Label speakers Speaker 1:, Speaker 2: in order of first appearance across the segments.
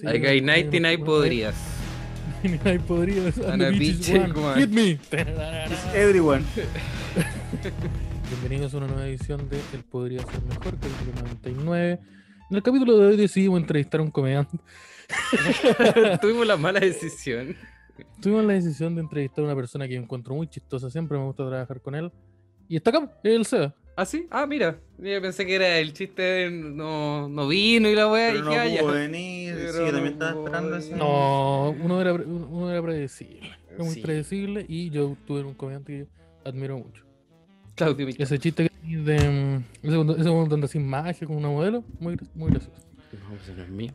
Speaker 1: Sí,
Speaker 2: que
Speaker 1: hay
Speaker 2: 99
Speaker 1: unos-
Speaker 2: podrías.
Speaker 1: 99 podrías.
Speaker 2: And a
Speaker 1: beach one.
Speaker 2: one.
Speaker 1: Hit me.
Speaker 3: Everyone.
Speaker 1: Bienvenidos a una nueva edición de El Podría Ser Mejor, capítulo 99. En el capítulo de hoy decidimos entrevistar a un comediante.
Speaker 2: Tuvimos la mala decisión.
Speaker 1: Tuvimos la decisión de entrevistar a una persona que yo encuentro muy chistosa, siempre me gusta trabajar con él. Y está acá, es el Seba.
Speaker 2: ¿Ah, sí? Ah, mira. Yo pensé que era el chiste de no, no vino y la wea.
Speaker 3: Pero
Speaker 2: y
Speaker 3: no
Speaker 2: dije, ah, ya.
Speaker 3: pudo venir.
Speaker 2: Pero
Speaker 3: sí, yo también
Speaker 2: no
Speaker 3: estaba esperando eso.
Speaker 1: No, uno era, uno era predecible. Era muy
Speaker 2: Sí.
Speaker 1: predecible y yo tuve un comediante que yo admiro mucho.
Speaker 2: Claudio Michel.
Speaker 1: Ese chiste que de. mm, Ese, ese andas sin magia con una modelo, muy, muy gracioso.
Speaker 2: No, pues no es mío.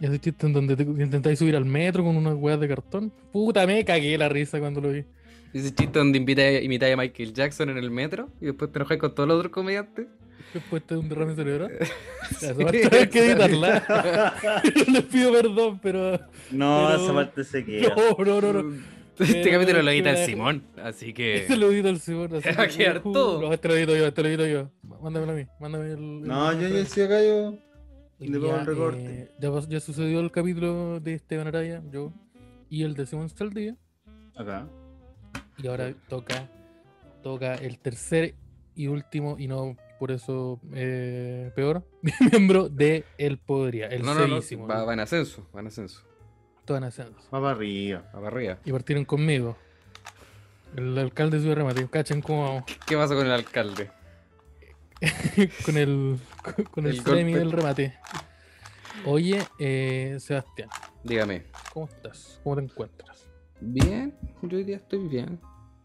Speaker 1: Ese chiste en donde te intentáis subir al metro con unas weas de cartón. Puta, me cagué la risa cuando lo vi.
Speaker 2: Ese chiste donde invita, imitáis a Michael Jackson en el metro y después te enojas con todos los otros comediantes.
Speaker 1: Después de un derrame cerebral. Esa parte hay que editarla. Les pido perdón, pero.
Speaker 3: No,
Speaker 1: Pero-
Speaker 3: esa parte se queda.
Speaker 1: No, no, no, no.
Speaker 2: Este capítulo lo edita
Speaker 1: que
Speaker 2: el Simón, así que.
Speaker 1: Este lo edito el Simón. así
Speaker 2: Va a
Speaker 1: que-
Speaker 2: quedar
Speaker 1: uh,
Speaker 2: todo.
Speaker 1: No, este lo edito yo, este lo edito yo. Mándamelo a mí. Mándame el.
Speaker 3: No,
Speaker 1: el-
Speaker 3: yo ya sí acá yo. Le pongo
Speaker 1: ya,
Speaker 3: el recorte.
Speaker 1: eh, ya, ya sucedió el capítulo de Esteban Araya, yo y el de Simón Saldía.
Speaker 3: Acá.
Speaker 1: Y ahora toca, toca el tercer y último, y no por eso eh, peor, miembro de El Podría, el
Speaker 2: no, no. Va, va en ascenso, va en ascenso.
Speaker 1: todo en ascenso.
Speaker 3: Va para arriba.
Speaker 2: Va para arriba.
Speaker 1: Y partieron conmigo. El alcalde de Ciudad Remate, cachen cómo vamos.
Speaker 2: ¿Qué pasa con el alcalde?
Speaker 1: con el, con el,
Speaker 2: El
Speaker 1: del remate. Oye, eh, Sebastián,
Speaker 2: Dígame.
Speaker 1: ¿cómo estás? ¿Cómo te encuentras?
Speaker 2: Bien, yo hoy día estoy bien.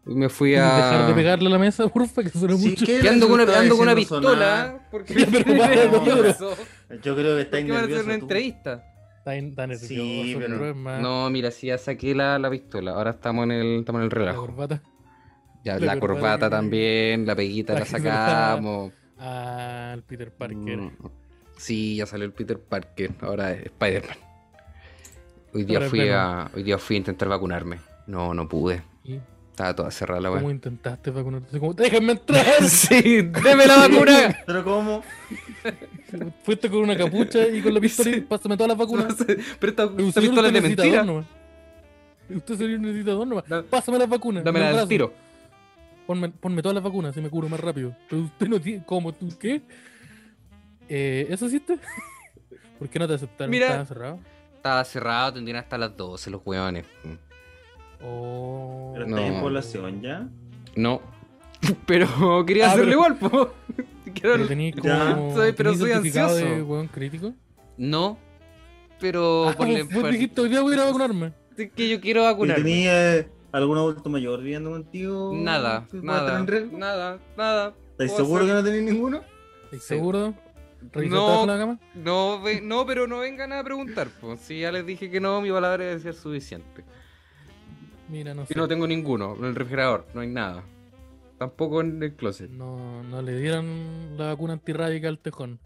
Speaker 2: Me fui
Speaker 1: ¿Puedes
Speaker 2: a.
Speaker 1: dejar de pegarle a la mesa, porfa? Que suena
Speaker 3: Sí,
Speaker 1: mucho.
Speaker 3: ¿qué?
Speaker 2: Que ando con una, ando con una pistola. Porque.
Speaker 3: Yo creo que está
Speaker 2: ¿Por qué van a hacer
Speaker 3: nervioso.
Speaker 2: una
Speaker 3: tú.
Speaker 2: entrevista?
Speaker 1: Está, nervioso,
Speaker 3: Sí, pero-
Speaker 1: pero es más.
Speaker 2: No, mira, sí, ya saqué la, la pistola. Ahora estamos en el, estamos en el
Speaker 1: la
Speaker 2: relajo.
Speaker 1: corbata.
Speaker 2: Ya,
Speaker 1: la
Speaker 2: la,
Speaker 1: corbata
Speaker 2: también, la peguita
Speaker 1: la
Speaker 2: la
Speaker 1: la-
Speaker 2: sacamos.
Speaker 1: Al Peter Parker.
Speaker 2: Mm, Sí, ya salió el Peter Parker. Ahora es Spider-Man. Hoy día
Speaker 1: Ahora
Speaker 2: fui a, hoy día fui a intentar vacunarme. No, no pude.
Speaker 1: ¿Y
Speaker 2: Estaba toda cerrada la
Speaker 1: cómo
Speaker 2: weá.
Speaker 1: intentaste vacunarte? Como, ¡déjenme entrar!
Speaker 2: Sí, deme la vacuna.
Speaker 3: Pero ¿cómo?
Speaker 1: Fuiste con una capucha y con la pistola y
Speaker 2: Sí.
Speaker 1: pásame todas las vacunas.
Speaker 2: Pero esta, esta pistola es de
Speaker 1: necesita
Speaker 2: mentira.
Speaker 1: dos. Usted sería un necesitador nomás. Pásame las vacunas.
Speaker 2: Al
Speaker 1: brazo.
Speaker 2: tiro.
Speaker 1: Ponme, ponme todas las vacunas, así me curo más rápido. Pero usted no tiene. ¿Cómo? ¿Tú qué? Eh, ¿Eso hiciste? ¿Por qué no te aceptaron?
Speaker 2: Mira.
Speaker 1: ¿Estaban cerrados?
Speaker 2: Estaba cerrado, tendrían hasta las 12 los hueones.
Speaker 1: Oh.
Speaker 3: Pero
Speaker 2: No.
Speaker 3: en población ya.
Speaker 2: No. Pero quería
Speaker 1: Ah,
Speaker 2: hacerlo
Speaker 1: pero-
Speaker 2: igual, po. Quiero-
Speaker 1: Pero como.
Speaker 2: Soy- pero soy ansioso.
Speaker 1: de hueón crítico?
Speaker 2: No. Pero
Speaker 1: Ah, vos dijiste, hoy día voy a ir a vacunarme.
Speaker 2: es que yo quiero
Speaker 3: ¿Y
Speaker 2: vacunarme.
Speaker 3: tenía algún adulto mayor viviendo contigo?
Speaker 2: Nada,
Speaker 3: ¿Que pueda
Speaker 2: nada, nada, nada.
Speaker 3: ¿Estás seguro que no tenéis ninguno?
Speaker 1: ¿Estás
Speaker 2: Sí.
Speaker 1: seguro? ¿Revisaste
Speaker 2: No.
Speaker 1: la cama?
Speaker 2: No, ve- no, pero no vengan a preguntar, pues. Si ya les dije que no, mi palabra debe ser suficiente.
Speaker 1: Mira, no sé.
Speaker 2: Y no tengo ninguno. En el refrigerador, no hay nada. Tampoco en el closet.
Speaker 1: No, no le dieron la vacuna antirrábica al tejón.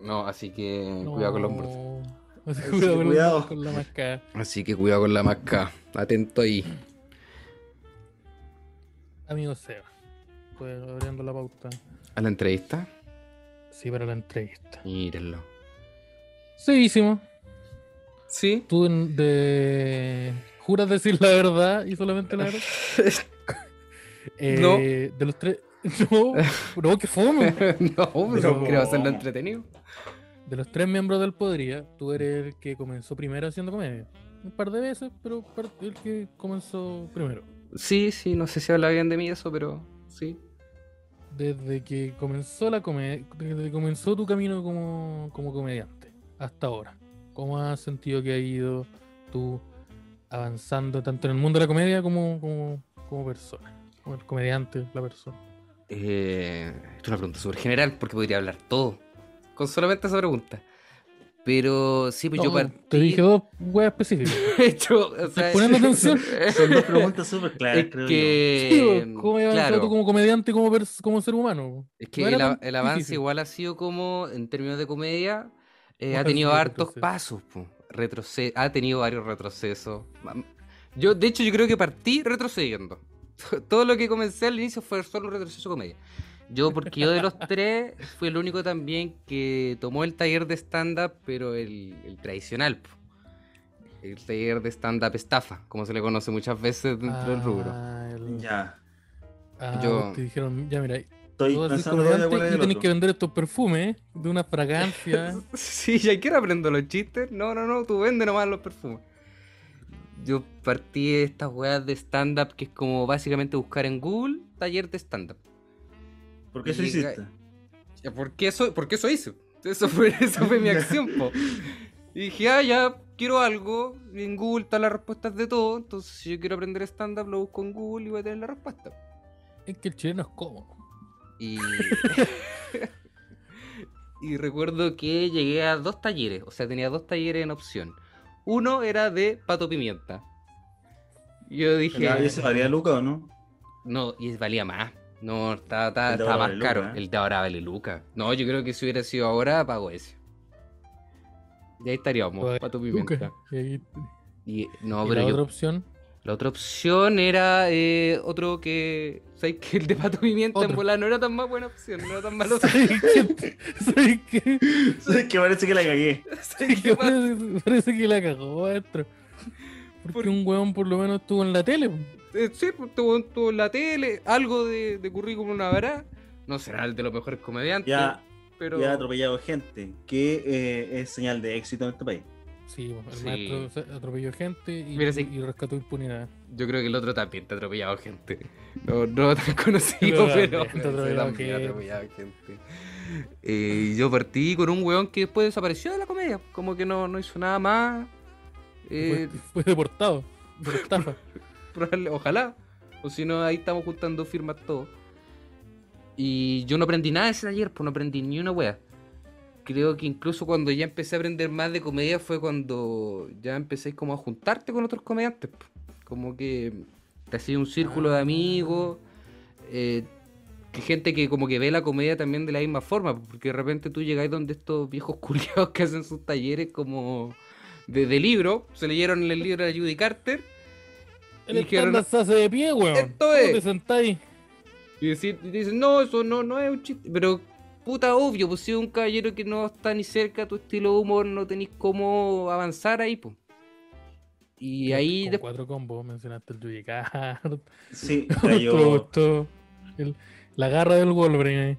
Speaker 2: No, así que
Speaker 1: No.
Speaker 2: cuidado con los muertos.
Speaker 1: Así
Speaker 3: Así
Speaker 1: cuidado,
Speaker 3: que
Speaker 1: con,
Speaker 3: cuidado.
Speaker 1: La, con la máscara.
Speaker 2: Así que cuidado con la masca. Atento ahí.
Speaker 1: Amigo Seba. Pues abriendo la pauta.
Speaker 2: A la entrevista.
Speaker 1: Sí, para la entrevista.
Speaker 2: Mírenlo.
Speaker 1: Seguísimo.
Speaker 2: Sí.
Speaker 1: ¿Tú de... juras decir la verdad y solamente la verdad?
Speaker 2: No.
Speaker 1: Eh, De los tres... No, no, que fome.
Speaker 2: no, pero
Speaker 3: Pero-
Speaker 2: creo hacerlo entretenido.
Speaker 1: De los tres miembros del Podría, tú eres el que comenzó primero haciendo comedia. Un par de veces, pero el que comenzó primero.
Speaker 2: Sí, sí, no sé si habla bien de mí eso, pero sí.
Speaker 1: Desde que comenzó la comedia, desde que comenzó tu camino como, como comediante hasta ahora. ¿Cómo has sentido que ha ido tú avanzando tanto en el mundo de la comedia como, como, como persona? Como el comediante, la persona.
Speaker 2: Eh, esto es una pregunta súper general porque podría hablar todo con solamente esa pregunta. Pero sí, pues yo partí.
Speaker 1: te dije dos weas específicas.
Speaker 2: hecho, o sea,
Speaker 1: poniendo atención?
Speaker 3: Son dos preguntas súper claras,
Speaker 2: es
Speaker 3: creo
Speaker 2: que.
Speaker 1: Sí, pues, ¿Cómo has avanzado
Speaker 2: claro,
Speaker 1: tú como comediante y como, como ser humano?
Speaker 2: es que
Speaker 1: No
Speaker 2: el, avance igual ha sido como, en términos de comedia, eh,
Speaker 1: ¿Cómo
Speaker 2: ha tenido hartos pasos. po. Retroce- ha tenido varios retrocesos. Yo, de hecho, yo creo que partí retrocediendo. Todo lo que comencé al inicio fue solo un retroceso comedia. Yo, porque yo de los tres fui el único también que tomó el taller de stand-up, pero el, el tradicional. El taller de stand-up estafa, como se le conoce muchas veces dentro del rubro.
Speaker 1: Ah, el-
Speaker 3: Ya.
Speaker 1: ah,
Speaker 2: Yo-
Speaker 1: te dijeron, ya mira,
Speaker 3: Estoy
Speaker 1: tú vas a ser
Speaker 3: pensando es
Speaker 1: y tenés que vender estos perfumes ¿eh? de una fragancia.
Speaker 2: Sí, ya quiero aprender los chistes. No, no, no, tú vende nomás los perfumes. Yo partí de estas weas de stand-up que es como básicamente buscar en Google taller de stand-up.
Speaker 3: ¿Por qué eso
Speaker 2: Y-
Speaker 3: hiciste?
Speaker 2: Ya, ¿Por qué eso, por qué eso hice? Eso fue, eso fue mi acción, po. Y dije, ah, ya quiero algo. y en Google están las respuestas de todo. Entonces, si yo quiero aprender stand-up, lo busco en Google y voy a tener la respuesta.
Speaker 1: es que el chileno es cómodo.
Speaker 2: Y. y recuerdo que llegué a dos talleres. O sea, tenía dos talleres en opción. Uno era de pato pimienta. Yo dije.
Speaker 3: ¿y ese valía Luca o no?
Speaker 2: No, y valía más. No, estaba, estaba- más
Speaker 3: vale
Speaker 2: caro.
Speaker 3: Luca, ¿eh?
Speaker 2: El de ahora vale Luca. No, yo creo que si hubiera sido ahora, pago ese. Y ahí estaríamos, pato
Speaker 1: Luca.
Speaker 2: pimienta.
Speaker 1: Y, ahí-
Speaker 2: Y, no,
Speaker 1: y
Speaker 2: pero
Speaker 1: la
Speaker 2: yo-
Speaker 1: otra opción,
Speaker 2: la otra opción era eh, otro que. ¿Sabes que El de pato pimienta en volar no era tan más buena opción, no era tan malo.
Speaker 1: ¿sabes qué? ¿Sabes
Speaker 3: que parece que la cagué.
Speaker 2: ¿Sabes qué pasa?
Speaker 1: Parece, parece que la cagó, maestro. Porque
Speaker 2: Por-
Speaker 1: un weón por lo menos estuvo en la tele.
Speaker 2: Eh, sí, pues tuvo, tuvo en la tele, algo de, de currículum una habrá. No será el de los mejores comediantes,
Speaker 3: Ya,
Speaker 2: pero.
Speaker 3: ya ha atropellado gente, que eh, es señal de éxito en este país.
Speaker 1: Sí, el
Speaker 2: Sí.
Speaker 1: maestro atropelló gente y,
Speaker 2: Mira, sí.
Speaker 1: y rescató impunidad.
Speaker 2: Yo creo que el otro también te ha atropellado gente. No, no tan conocido,
Speaker 1: Pero
Speaker 2: pero,
Speaker 1: también atropellado gente.
Speaker 2: Eh, y yo partí con un weón que después desapareció de la comedia. Como que no, no hizo nada más. Eh,
Speaker 1: fue, fue deportado por estafa.
Speaker 2: probable- ojalá. O si no, ahí estamos juntando firmas todos. Y yo no aprendí nada de ese taller, pues no aprendí ni una wea. Creo que incluso cuando ya empecé a aprender más de comedia fue cuando ya empecé como a juntarte con otros comediantes. Como que te hacía un círculo de amigos. eh, que gente que como que ve la comedia también de la misma forma. Porque de repente tú llegáis donde estos viejos culiados que hacen sus talleres como de, de libro. Se leyeron el libro de Judy Carter.
Speaker 1: El
Speaker 2: Dijeron,
Speaker 1: estándar se hace de pie, weón.
Speaker 2: Esto
Speaker 1: ¿Cómo
Speaker 2: es.
Speaker 1: te sentáis?
Speaker 2: Y decir, y dicen, no, eso no, no es un chiste. Pero, puta, obvio, pues si es un caballero que no está ni cerca a tu estilo de humor, no tenéis cómo avanzar ahí, pues. Y ahí
Speaker 1: Con
Speaker 2: de-
Speaker 1: cuatro combos mencionaste el Judicard.
Speaker 3: Sí,
Speaker 1: gustó. El- la garra del Wolverine ahí.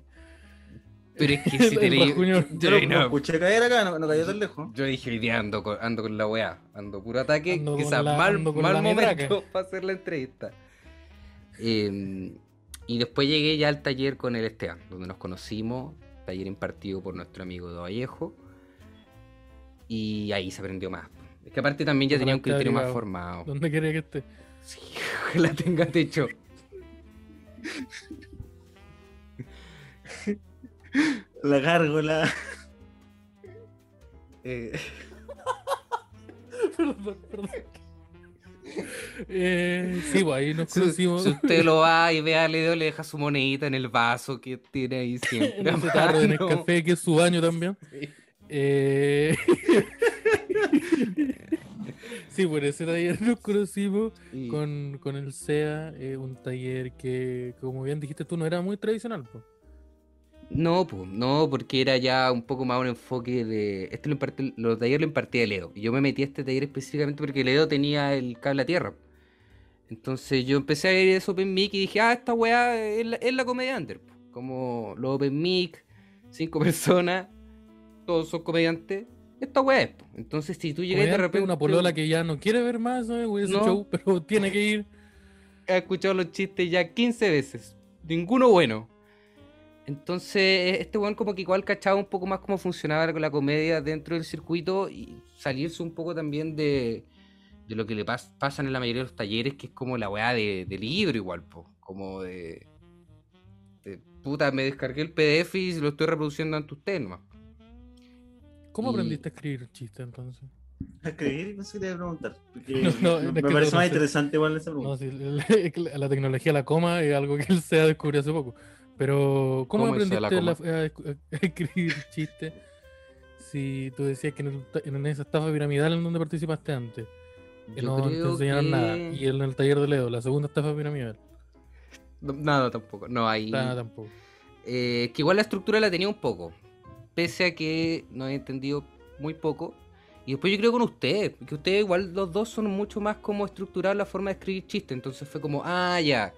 Speaker 2: Pero es que si te leí.
Speaker 3: Yo lo,
Speaker 2: no,
Speaker 3: escuché caer acá, no, no cayó tan lejos.
Speaker 2: yo dije, hoy día ando con, ando con la weá, ando puro ataque,
Speaker 1: Ando
Speaker 2: quizás
Speaker 1: la-
Speaker 2: mal, mal momento para hacer la entrevista. Eh, y después llegué ya al taller con el Esteban, donde nos conocimos, taller impartido por nuestro amigo de Vallejo. Y ahí se aprendió más. Es que aparte también ya tenía un criterio más formado.
Speaker 1: ¿Dónde quería que esté?
Speaker 2: Sí, ojalá tenga techo.
Speaker 3: La gárgola.
Speaker 2: Eh,
Speaker 1: perdón, perdón. Eh, sí, pues ahí nos
Speaker 2: si,
Speaker 1: conocimos.
Speaker 2: si usted lo va y ve a Leo, le deja su monedita en el vaso que tiene ahí siempre.
Speaker 1: en tarro
Speaker 2: mano.
Speaker 1: Nescafé, que es su baño también.
Speaker 2: Sí.
Speaker 1: Eh... sí, por ese taller nos conocimos con, con el SEA, eh, un taller que, como bien dijiste tú, no era muy tradicional.
Speaker 2: No, pues, no, porque era ya un poco más un enfoque de. Este lo impartí, los talleres lo impartía Leo. Y yo me metí a este taller específicamente porque Leo tenía el cable a tierra. Entonces yo empecé a ver eso Open Mic y dije, ah, esta weá es la, es la comedia under. po. Como los Open Mic, cinco personas, todos son comediantes. Esta weá es. po. Entonces si tú llegas de repente.
Speaker 1: Una polola que ya no quiere ver más ¿no? ese
Speaker 2: No.
Speaker 1: show, pero tiene que ir.
Speaker 2: he escuchado los chistes ya 15 veces. Ninguno bueno. Entonces, este weón como que igual cachaba un poco más cómo funcionaba la comedia dentro del circuito y salirse un poco también de, de lo que le pas- pasan en la mayoría de los talleres, que es como la weá de, de libro igual, po. Como de, de, Puta, me descargué el PDF y lo estoy reproduciendo ante ustedes nomás.
Speaker 1: ¿Cómo
Speaker 2: Y-
Speaker 1: aprendiste a escribir chistes entonces?
Speaker 3: A escribir, pensé que te iba a preguntar. Porque
Speaker 1: No, no,
Speaker 3: me,
Speaker 1: es
Speaker 3: me
Speaker 1: que
Speaker 3: parece
Speaker 1: no
Speaker 3: más
Speaker 1: sé.
Speaker 3: interesante igual esa
Speaker 1: No,
Speaker 3: pregunta.
Speaker 1: sí, es que la la tecnología la coma es algo que él se ha descubrido hace poco. Pero, ¿cómo,
Speaker 2: ¿Cómo eso de la
Speaker 1: aprendiste la- a, escribir chistes? Si tú decías que en, el en esa estafa piramidal en donde participaste antes, que
Speaker 2: Yo
Speaker 1: no te enseñaron nada. Y en el taller de Leo, la segunda estafa piramidal,
Speaker 2: No, Nada tampoco. No, ahí.
Speaker 1: nada tampoco.
Speaker 2: Eh, que igual la estructura la tenía un poco. Pese a que no he entendido muy poco. Y después yo creo con ustedes, que ustedes igual los dos son mucho más como estructurar la forma de escribir chistes. Entonces fue como, ah, ya.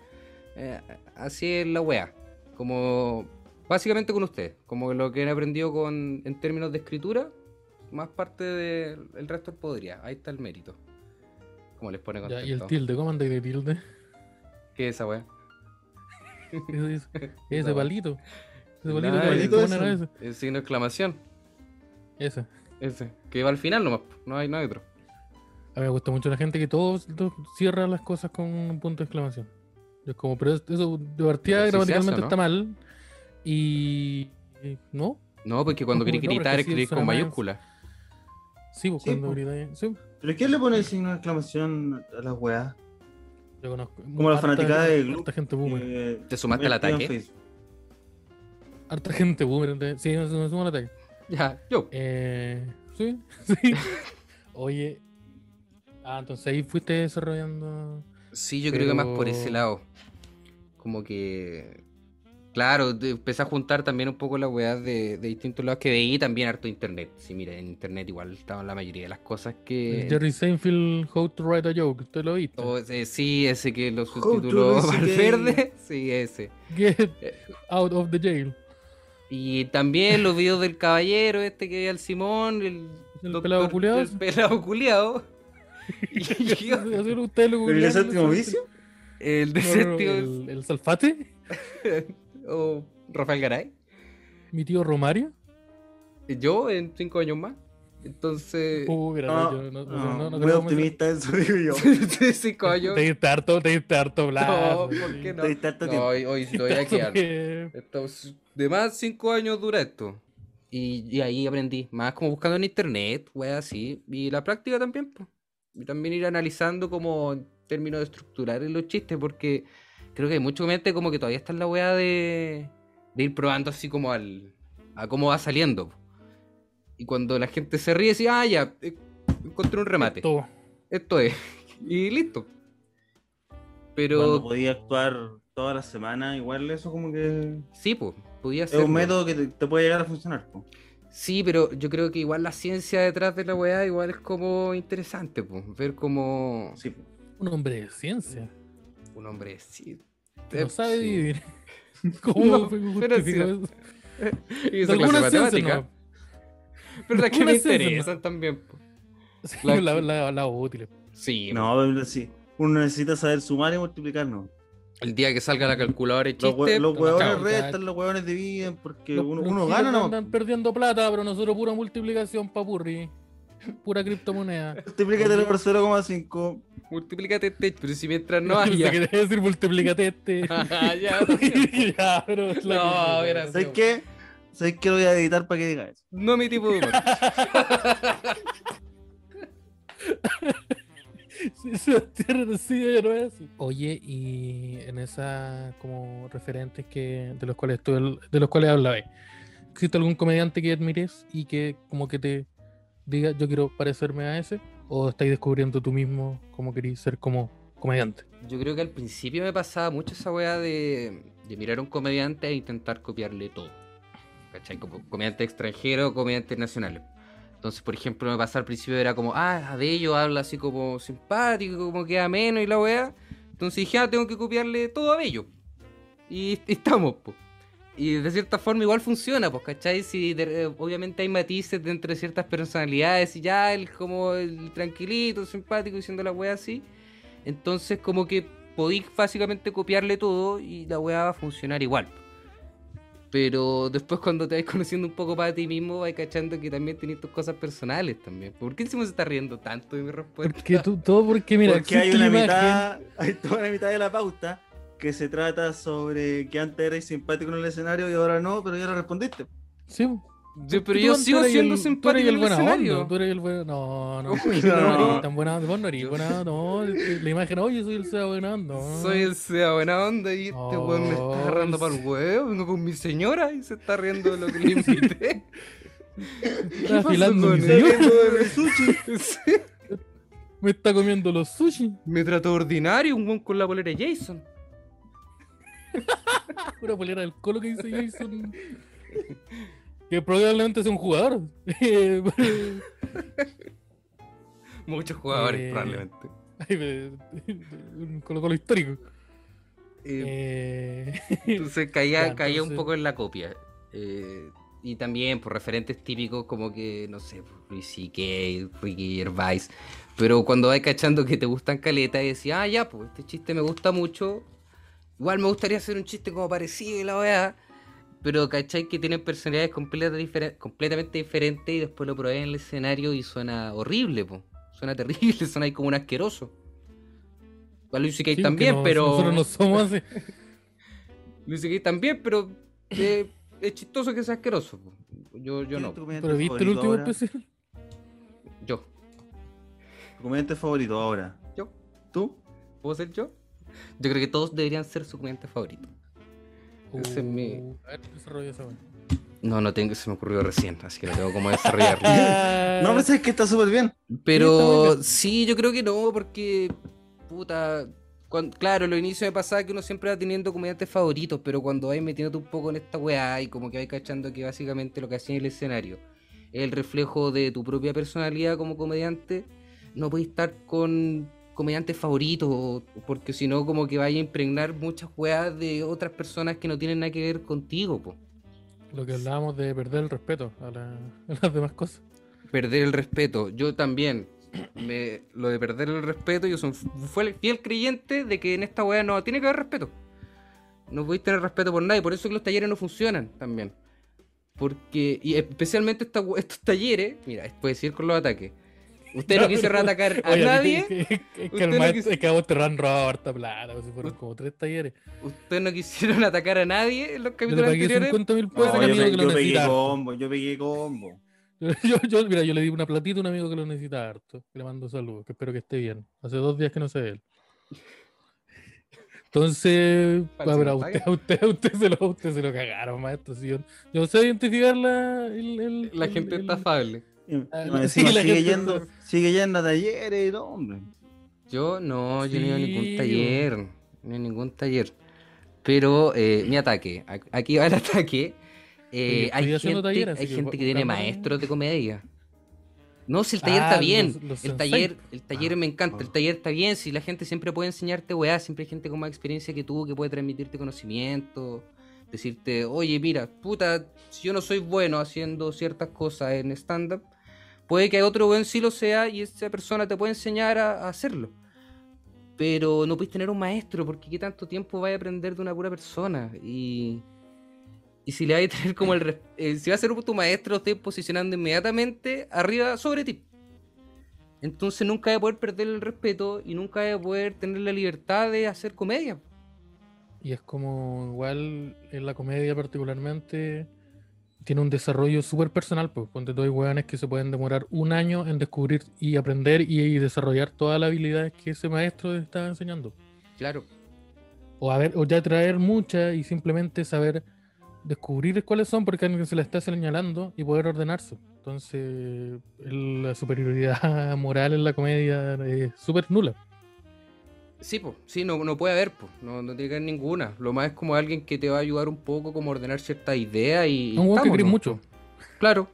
Speaker 2: eh, así es la wea. Como, básicamente con ustedes. Como lo que han aprendido con, en términos de escritura, más parte del resto podría. Ahí está el mérito. Como les pone
Speaker 1: Ya,
Speaker 2: contento.
Speaker 1: y el tilde, ¿cómo andáis de tilde?
Speaker 2: ¿Qué es esa wea?
Speaker 1: Ese, ese, ese palito. Ese palito,
Speaker 2: Nah,
Speaker 3: palito
Speaker 1: ¿cómo
Speaker 3: ese.
Speaker 1: era ese?
Speaker 2: El signo de exclamación.
Speaker 1: Ese.
Speaker 2: Ese. Que va al final nomás. No hay, no hay otro.
Speaker 1: A mí me gusta mucho la gente que todos todos cierra las cosas con un punto de exclamación. Es como, pero es- eso de partida
Speaker 2: Pero
Speaker 1: gramaticalmente
Speaker 2: hace, ¿no?
Speaker 1: está mal. Y. y- ¿No?
Speaker 2: No, porque cuando
Speaker 1: No,
Speaker 2: querés
Speaker 1: no,
Speaker 2: gritar,
Speaker 1: sí,
Speaker 2: escribís con
Speaker 1: más-
Speaker 2: mayúscula.
Speaker 1: Sí, pues
Speaker 3: Sí,
Speaker 1: cuando
Speaker 3: pues.
Speaker 1: gritáis- Sí,
Speaker 3: ¿Pero quién le pone el signo de exclamación a las weas?
Speaker 1: yo conozco.
Speaker 3: Como la fanaticada de
Speaker 1: Harta gente boomer.
Speaker 3: Eh,
Speaker 2: ¿Te sumaste al ataque?
Speaker 1: Harta gente boomer. Sí, no se me al ataque.
Speaker 2: Ya, yo.
Speaker 1: Eh, sí, sí. Oye. Ah, entonces ahí fuiste desarrollando.
Speaker 2: Sí, yo creo que más por ese lado. Como que. Claro, empecé a juntar también un poco las weas de, de distintos lados que veí también harto internet. Sí, mira, en internet igual estaban la mayoría de las cosas que.
Speaker 1: Jerry Seinfeld, How to Write a Joke. ¿Usted lo viste?
Speaker 2: o ese- sí, ese que lo
Speaker 3: a
Speaker 2: Valverde. Sí, ese.
Speaker 1: Get
Speaker 2: Eh.
Speaker 1: out of the jail.
Speaker 2: Y también los videos del caballero, este que ve al Simón, el,
Speaker 1: El
Speaker 2: doctor-
Speaker 1: pelado culiao.
Speaker 2: El pelado culiao.
Speaker 1: Así lo- ustedes lo
Speaker 3: ¿Pero y el
Speaker 1: googlean,
Speaker 3: séptimo vicio?
Speaker 2: el de
Speaker 1: No, no, no,
Speaker 2: séptimo-
Speaker 1: el, el Salfate,
Speaker 2: o Rafael Garay.
Speaker 1: mi tío Romario.
Speaker 2: Yo en cinco años más. Entonces,
Speaker 1: Uh, mira,
Speaker 3: No,
Speaker 1: no, yo no, no,
Speaker 3: no,
Speaker 1: no, no
Speaker 3: muy optimista eso, digo yo.
Speaker 2: de cinco años.
Speaker 1: Te diste harto, te diste harto
Speaker 2: No,
Speaker 1: plazo,
Speaker 2: ¿por
Speaker 1: sí.
Speaker 2: qué no?
Speaker 3: Te diste harto
Speaker 2: No,
Speaker 3: tiempo.
Speaker 2: hoy, hoy sí lo voy a quedar.
Speaker 1: Porque-
Speaker 2: Estos- de más cinco años dura esto. Y, y ahí aprendí, más como buscando en internet, wea, así. Y la práctica también, pues. Y también ir analizando como en términos de estructurar los chistes, porque creo que hay mucho comediante como que todavía está en la wea de, de ir probando así como al, a cómo va saliendo. Y cuando la gente se ríe, dice, ah, ya, eh, encontré un remate.
Speaker 1: Esto-
Speaker 2: Esto es. Y listo. Pero
Speaker 3: Cuando podía actuar toda la semana, igual eso como que
Speaker 2: sí, pues, podía
Speaker 3: es
Speaker 2: ser.
Speaker 3: un método que te, te puede llegar a funcionar. po.
Speaker 2: Sí, pero yo creo que igual la ciencia detrás de la weá igual es como interesante, pues. Ver como
Speaker 3: Sí,
Speaker 1: un hombre de ciencia.
Speaker 2: un hombre sí.
Speaker 1: que no
Speaker 2: eh,
Speaker 1: sabe
Speaker 2: sí.
Speaker 1: dividir. ¿Cómo
Speaker 2: No, pero sí.
Speaker 1: eso?
Speaker 2: Y esa
Speaker 1: De
Speaker 2: clase de matemática.
Speaker 1: no.
Speaker 2: Pero las que me
Speaker 1: ciencias no.
Speaker 2: interesan también, po.
Speaker 1: Sí,
Speaker 2: La-
Speaker 1: la, la, la útil.
Speaker 2: Sí.
Speaker 3: No, pero sí. Uno necesita saber sumar y multiplicar, ¿no?
Speaker 2: El día que salga la calculadora y
Speaker 3: Los,
Speaker 2: chiste.
Speaker 3: huevones restan, los huevones dividen, porque
Speaker 1: Los-
Speaker 3: uno,
Speaker 1: los
Speaker 3: uno gana, ¿no?
Speaker 1: Andan perdiendo plata, pero nosotros pura multiplicación papurri. Pura criptomoneda.
Speaker 3: Multiplícatelo por 0,5.
Speaker 2: Multiplícate este, pero si mientras no haya.
Speaker 1: que te iba a decir multiplícate este.
Speaker 2: Ah, ya,
Speaker 1: ya, pero es
Speaker 2: No,
Speaker 1: que-
Speaker 2: era-
Speaker 3: ¿Sabes qué? ¿Sabes qué lo voy a editar para que diga eso?
Speaker 2: No mi tipo de humor.
Speaker 1: Sebastián ya no es así. Oye, y en esas como referentes que de los cuales tú de los cuales hablabas, ¿existe algún comediante que admires y que como que te diga yo quiero parecerme a ese? ¿O estáis descubriendo tú mismo cómo queréis ser como comediante?
Speaker 2: Yo creo que al principio me pasaba mucho esa weá de, de mirar a un comediante e intentar copiarle todo. ¿Cachai? Como comediante extranjero o comediantes nacionales. Entonces, por ejemplo, me pasaba al principio, era como, ah, de ellos habla así como simpático, como que ameno y la weá. Entonces dije, ah, tengo que copiarle todo a Bello. Y, estamos, pues. Y de cierta forma igual funciona, pues, ¿cachai? Si eh, obviamente hay matices dentro de ciertas personalidades y ya él como el tranquilito, simpático, diciendo la weá así. Entonces como que podéis básicamente copiarle todo y la weá va a funcionar igual. Pero después cuando te vais conociendo un poco para ti mismo, vais cachando que también tenés tus cosas personales también. ¿Por qué encima se está riendo tanto de mi respuesta?
Speaker 1: Porque tú, todo porque mira,
Speaker 3: Porque hay una
Speaker 1: la imagen-
Speaker 3: mitad, hay toda una mitad de la pauta que se trata sobre que antes eras simpático en el escenario y ahora no, pero ya lo respondiste.
Speaker 1: Sí,
Speaker 2: Yo- pero yo sigo siendo
Speaker 1: el-
Speaker 2: simpático
Speaker 1: el buena onda, tú eres el bueno. No, no,
Speaker 2: Uy,
Speaker 3: no.
Speaker 1: tan buena onda, vos no eres buena no. La imagen, oye, soy el sea buena onda. no.
Speaker 2: Soy el sea buena onda y este
Speaker 1: Oh,
Speaker 2: weón me está agarrando para el huevo. Vengo con mi señora y se está riendo de lo que le invité.
Speaker 1: Está afilando mi.
Speaker 2: Sí.
Speaker 1: Me está comiendo los sushi.
Speaker 2: Me trató ordinario un weón con la polera de Jason.
Speaker 1: Una polera del colo que dice Jason. Que probablemente sea un jugador.
Speaker 2: Muchos jugadores,
Speaker 1: Eh,
Speaker 2: probablemente.
Speaker 1: un colo colo histórico.
Speaker 2: Eh, entonces caía,
Speaker 1: ya,
Speaker 2: caía un poco en la copia. Eh, y también por referentes típicos como que, no sé, Luis C.K., Ricky Gervais. Pero cuando vas cachando que te gustan caletas y decís, ah, ya, pues este chiste me gusta mucho. Igual me gustaría hacer un chiste como parecido y la weá. Pero cachai que tienen personalidades completa completamente diferentes y después lo probé en el escenario y suena horrible, po. Suena terrible, suena ahí como un asqueroso. A Luis
Speaker 1: sí,
Speaker 2: también,
Speaker 1: no-
Speaker 2: pero.
Speaker 1: Nosotros no somos así.
Speaker 2: Luis también, pero eh, es chistoso que sea asqueroso. po. Yo, yo
Speaker 3: ¿Quién
Speaker 2: no.
Speaker 1: Pero viste el último
Speaker 3: ahora?
Speaker 1: especial.
Speaker 2: Yo.
Speaker 3: ¿Tu comediante favorito ahora?
Speaker 2: Yo.
Speaker 3: ¿Tú?
Speaker 2: ¿Puedo ser yo? Yo creo que todos deberían ser su comediante favorito. Ese es mi-
Speaker 1: Uh, A ver, desarrolla esa weá.
Speaker 2: No, no tengo, se me ocurrió recién, así que no tengo cómo desarrollarlo.
Speaker 3: No, pero sabes que está súper bien.
Speaker 2: Pero
Speaker 1: bien.
Speaker 2: sí, yo creo que no, porque, puta, claro, los inicios me pasaba que uno siempre va teniendo comediantes favoritos, pero cuando vais metiéndote un poco en esta weá y como que vais cachando que básicamente lo que hacía en el escenario es el reflejo de tu propia personalidad como comediante, no podéis estar con comediantes favoritos, porque si no como que vaya a impregnar muchas weas de otras personas que no tienen nada que ver contigo, po.
Speaker 1: Lo que hablábamos de perder el respeto a, la- a las demás cosas.
Speaker 2: perder el respeto. Yo también. Me, lo de perder el respeto, yo soy fiel, creyente de que en esta weá no tiene que haber respeto. No podéis tener respeto por nadie, por eso que los talleres no funcionan también. Porque, y especialmente esta estos talleres, mira, puede decir con los ataques. Ustedes no quisieron atacar a
Speaker 1: Oye,
Speaker 2: nadie,
Speaker 1: que- que- que
Speaker 2: Usted
Speaker 1: el
Speaker 2: no
Speaker 1: maestro,
Speaker 2: quiso-
Speaker 1: es que a vos te han robado harta plata, pues, si fueron como tres talleres.
Speaker 2: ustedes no quisieron atacar a nadie en los capítulos anteriores.
Speaker 1: 50 mil
Speaker 3: No,
Speaker 1: pesos a un
Speaker 3: yo, pe-
Speaker 1: que lo
Speaker 3: yo pegué combo, yo pegué combo.
Speaker 1: Yo, yo, mira, yo le di una platita a un amigo que lo necesita harto. que Le mando saludos, que espero que esté bien. Hace dos días que no sé de él. Entonces,
Speaker 2: Para
Speaker 1: a ver,
Speaker 2: no
Speaker 1: a usted, a usted, a usted se lo, a usted se lo cagaron, maestro. si yo, yo sé identificar la, el, el-
Speaker 2: La gente
Speaker 1: el-
Speaker 2: está afable.
Speaker 3: Y, y
Speaker 1: Ah, sí, la
Speaker 3: sigue,
Speaker 1: gente-
Speaker 3: yendo, sigue yendo a talleres, no, hombre.
Speaker 2: Yo no, yo no he ido a ningún taller. No he ido a ningún taller. Pero eh, mi ataque, aquí va el ataque. Eh, hay
Speaker 1: estoy haciendo
Speaker 2: gente,
Speaker 1: taller, así
Speaker 2: hay
Speaker 1: que
Speaker 2: gente que tiene maestros de comedia. No, si el taller
Speaker 1: Ah,
Speaker 2: está bien.
Speaker 1: los- los
Speaker 2: el
Speaker 1: sensei.
Speaker 2: taller, el taller
Speaker 3: Ah,
Speaker 2: me encanta. El
Speaker 3: ah.
Speaker 2: taller está bien. Si la gente siempre puede enseñarte weá, siempre hay gente con más experiencia que tú que puede transmitirte conocimiento. Decirte, oye, mira, puta, si yo no soy bueno haciendo ciertas cosas en stand-up, puede que otro buen sí lo sea y esa persona te puede enseñar a, hacerlo. Pero no puedes tener un maestro, porque qué tanto tiempo vas a aprender de una pura persona. Y, y si le vas a tener como el. eh, si va a ser tu maestro, estés posicionando inmediatamente arriba sobre ti. Entonces nunca vas a poder perder el respeto y nunca vas a poder tener la libertad de hacer comedia.
Speaker 1: Y es como, igual, en la comedia particularmente, tiene un desarrollo súper personal, pues. Ponte tú, hay weones que se pueden demorar un año en descubrir y aprender y, y desarrollar todas las habilidades que ese maestro les estaba enseñando.
Speaker 2: Claro.
Speaker 1: O, a ver, o ya traer muchas y simplemente saber descubrir cuáles son porque alguien se la está señalando y poder ordenarse. Entonces, la superioridad moral en la comedia es súper nula.
Speaker 2: Sí, pues, sí, no, no puede haber, pues, no, no tiene que haber ninguna. Lo más es como alguien que te va a ayudar un poco como a ordenar ciertas ideas y...
Speaker 1: Un que mucho.
Speaker 2: Claro.